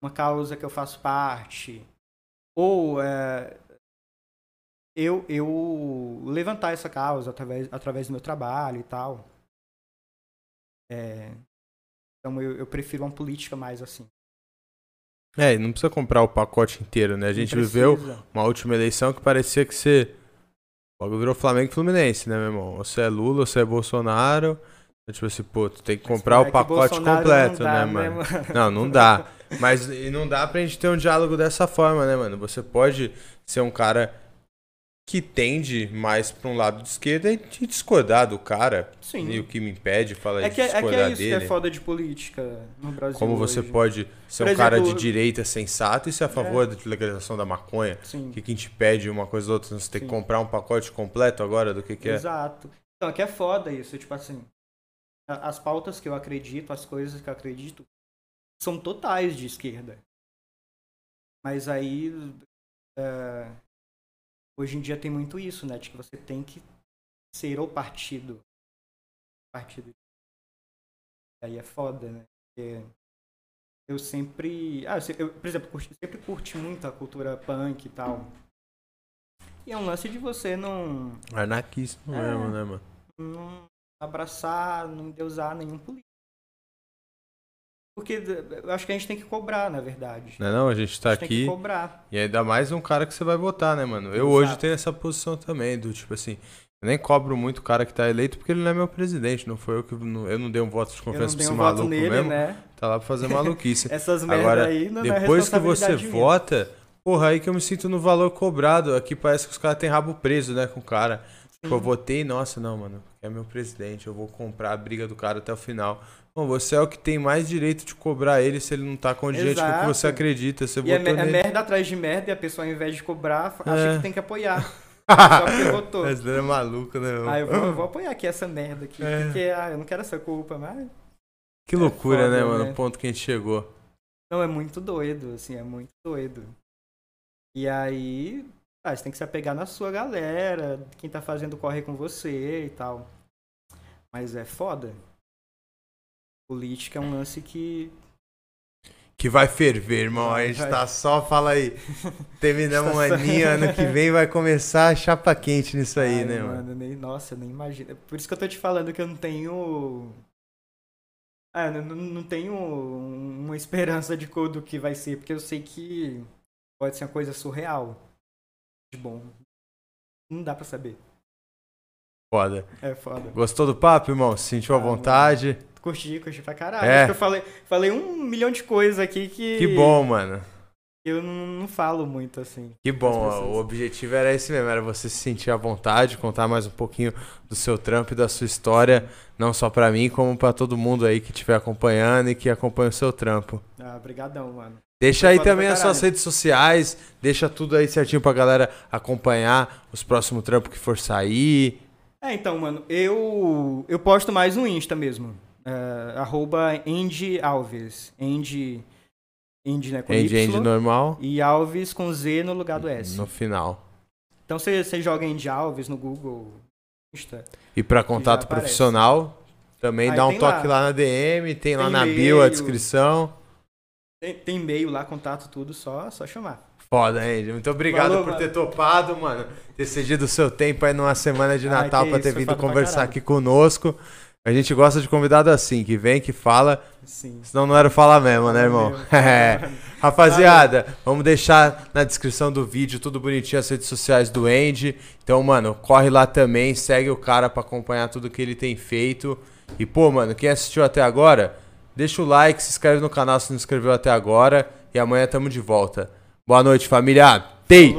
uma causa que eu faço parte. Ou é, eu, eu levantar essa causa através, através do meu trabalho e tal. É, então eu, eu prefiro uma política mais assim. É, não precisa comprar o pacote inteiro, né? A gente viveu uma última eleição que parecia que você. Logo virou Flamengo e Fluminense, né, meu irmão? Você é Lula, ou você é Bolsonaro. Tipo assim, pô, tu tem que comprar o pacote completo, né, né, mano? Não, não dá. Mas e não dá pra gente ter um diálogo dessa forma, né, mano? Você pode ser um cara que tende mais pra um lado de esquerda e discordar do cara. Sim. E o que me impede falar é de discordar dele. É que é isso dele. que é foda de política no Brasil Como você hoje. pode ser Por um exemplo, cara de direita sensato e ser a favor é. da legalização da maconha. Sim. Que quem te pede uma coisa ou outra, você tem que comprar um pacote completo agora do que, que é. Exato. Então, é que é foda isso, tipo assim as pautas que eu acredito, as coisas que eu acredito, são totais de esquerda. Mas aí, é, hoje em dia tem muito isso, né? De que você tem que ser o partido. Partido. Aí é foda, né? Porque eu sempre. Ah, eu, por exemplo, curti, sempre curti muito a cultura punk e tal. E é um lance de você não. Anarquismo é, mesmo, né, mano? Não, abraçar, não endeusar nenhum político. Porque eu acho que a gente tem que cobrar, na verdade. Não, é não, a gente tá a gente aqui. Tem que cobrar. E ainda mais um cara que você vai votar, né, mano? Eu Exato. hoje tenho essa posição também, do tipo assim. Eu nem cobro muito o cara que tá eleito porque ele não é meu presidente, não foi eu que. Eu não dei um voto de confiança pra esse um maluco nele, mesmo. Né? Tá lá pra fazer <laughs> maluquice. Essas merda Agora, aí não depois é que você minha. vota, porra, aí que eu me sinto no valor cobrado. Aqui parece que os caras têm rabo preso, né, com o cara. Tipo, eu votei, nossa, não, mano, é meu presidente, eu vou comprar a briga do cara até o final. Bom, você é o que tem mais direito de cobrar ele se ele não tá Exato. com o que você acredita. Você e é, é merda atrás de merda e a pessoa, ao invés de cobrar, é. acha que tem que apoiar. <laughs> Só porque votou. Mas é maluco, né? Ah, eu vou, eu vou, <laughs> apoiar aqui essa merda aqui. É. Porque ah, eu não quero essa culpa, mas. Que loucura, é foda, né, mano? Né? O ponto que a gente chegou. Não, é muito doido, assim, é muito doido. E aí, Ah, você tem que se apegar na sua galera, quem tá fazendo corre com você e tal. Mas é foda. Política é um lance que. Que vai ferver, irmão. A gente Vai. tá só, fala aí. <laughs> Terminamos um Tá só- aninho, ano que vem vai começar a chapa quente nisso aí, Ai, né, mano? Nem, nossa, nem imagino. Por isso que eu tô te falando que eu não tenho. Ah, não, não- tenho uma esperança de do que vai ser, porque eu sei que pode ser uma coisa surreal. De bom. Não dá pra saber. Foda. É foda. Gostou do papo, irmão? Se sentiu à Ah, vontade? Curti, curti pra caralho. É. Acho que eu falei, falei um milhão de coisas aqui que. Que bom, mano. Eu não, não falo muito assim. Que bom, o objetivo era esse mesmo, era você se sentir à vontade, contar mais um pouquinho do seu trampo e da sua história, não só pra mim, como pra todo mundo aí que estiver acompanhando e que acompanha o seu trampo. Ah, brigadão, mano. Deixa Foi aí também as suas redes sociais, deixa tudo aí certinho pra galera acompanhar os próximos trampos que for sair. É, então, mano, eu eu posto mais no Insta mesmo. É, arroba Andy Alves. Andy, Andy, né, com End Y. End normal, E Alves com Z no lugar do S. no final. Então você você joga Andy Alves no Google, Insta. E pra contato profissional, também Aí dá um toque lá. lá na DM, tem, lá Tem na bio a descrição. Tem, tem e-mail lá, contato, tudo, só, só chamar. Foda, Andy. Muito obrigado Falou, por mano. ter topado, mano. Ter cedido o seu tempo aí numa semana de Natal que pra ter vindo conversar aqui conosco. A gente gosta de convidado assim, que vem, que fala. Sim. Senão não era falar mesmo, né, irmão? <laughs> É. Rapaziada, vamos deixar na descrição do vídeo tudo bonitinho as redes sociais do Andy. Então, mano, corre lá também, segue o cara pra acompanhar tudo que ele tem feito. E, pô, mano, quem assistiu até agora, deixa o like, se inscreve no canal se não inscreveu até agora. E amanhã tamo de volta. Boa noite, família. Tei!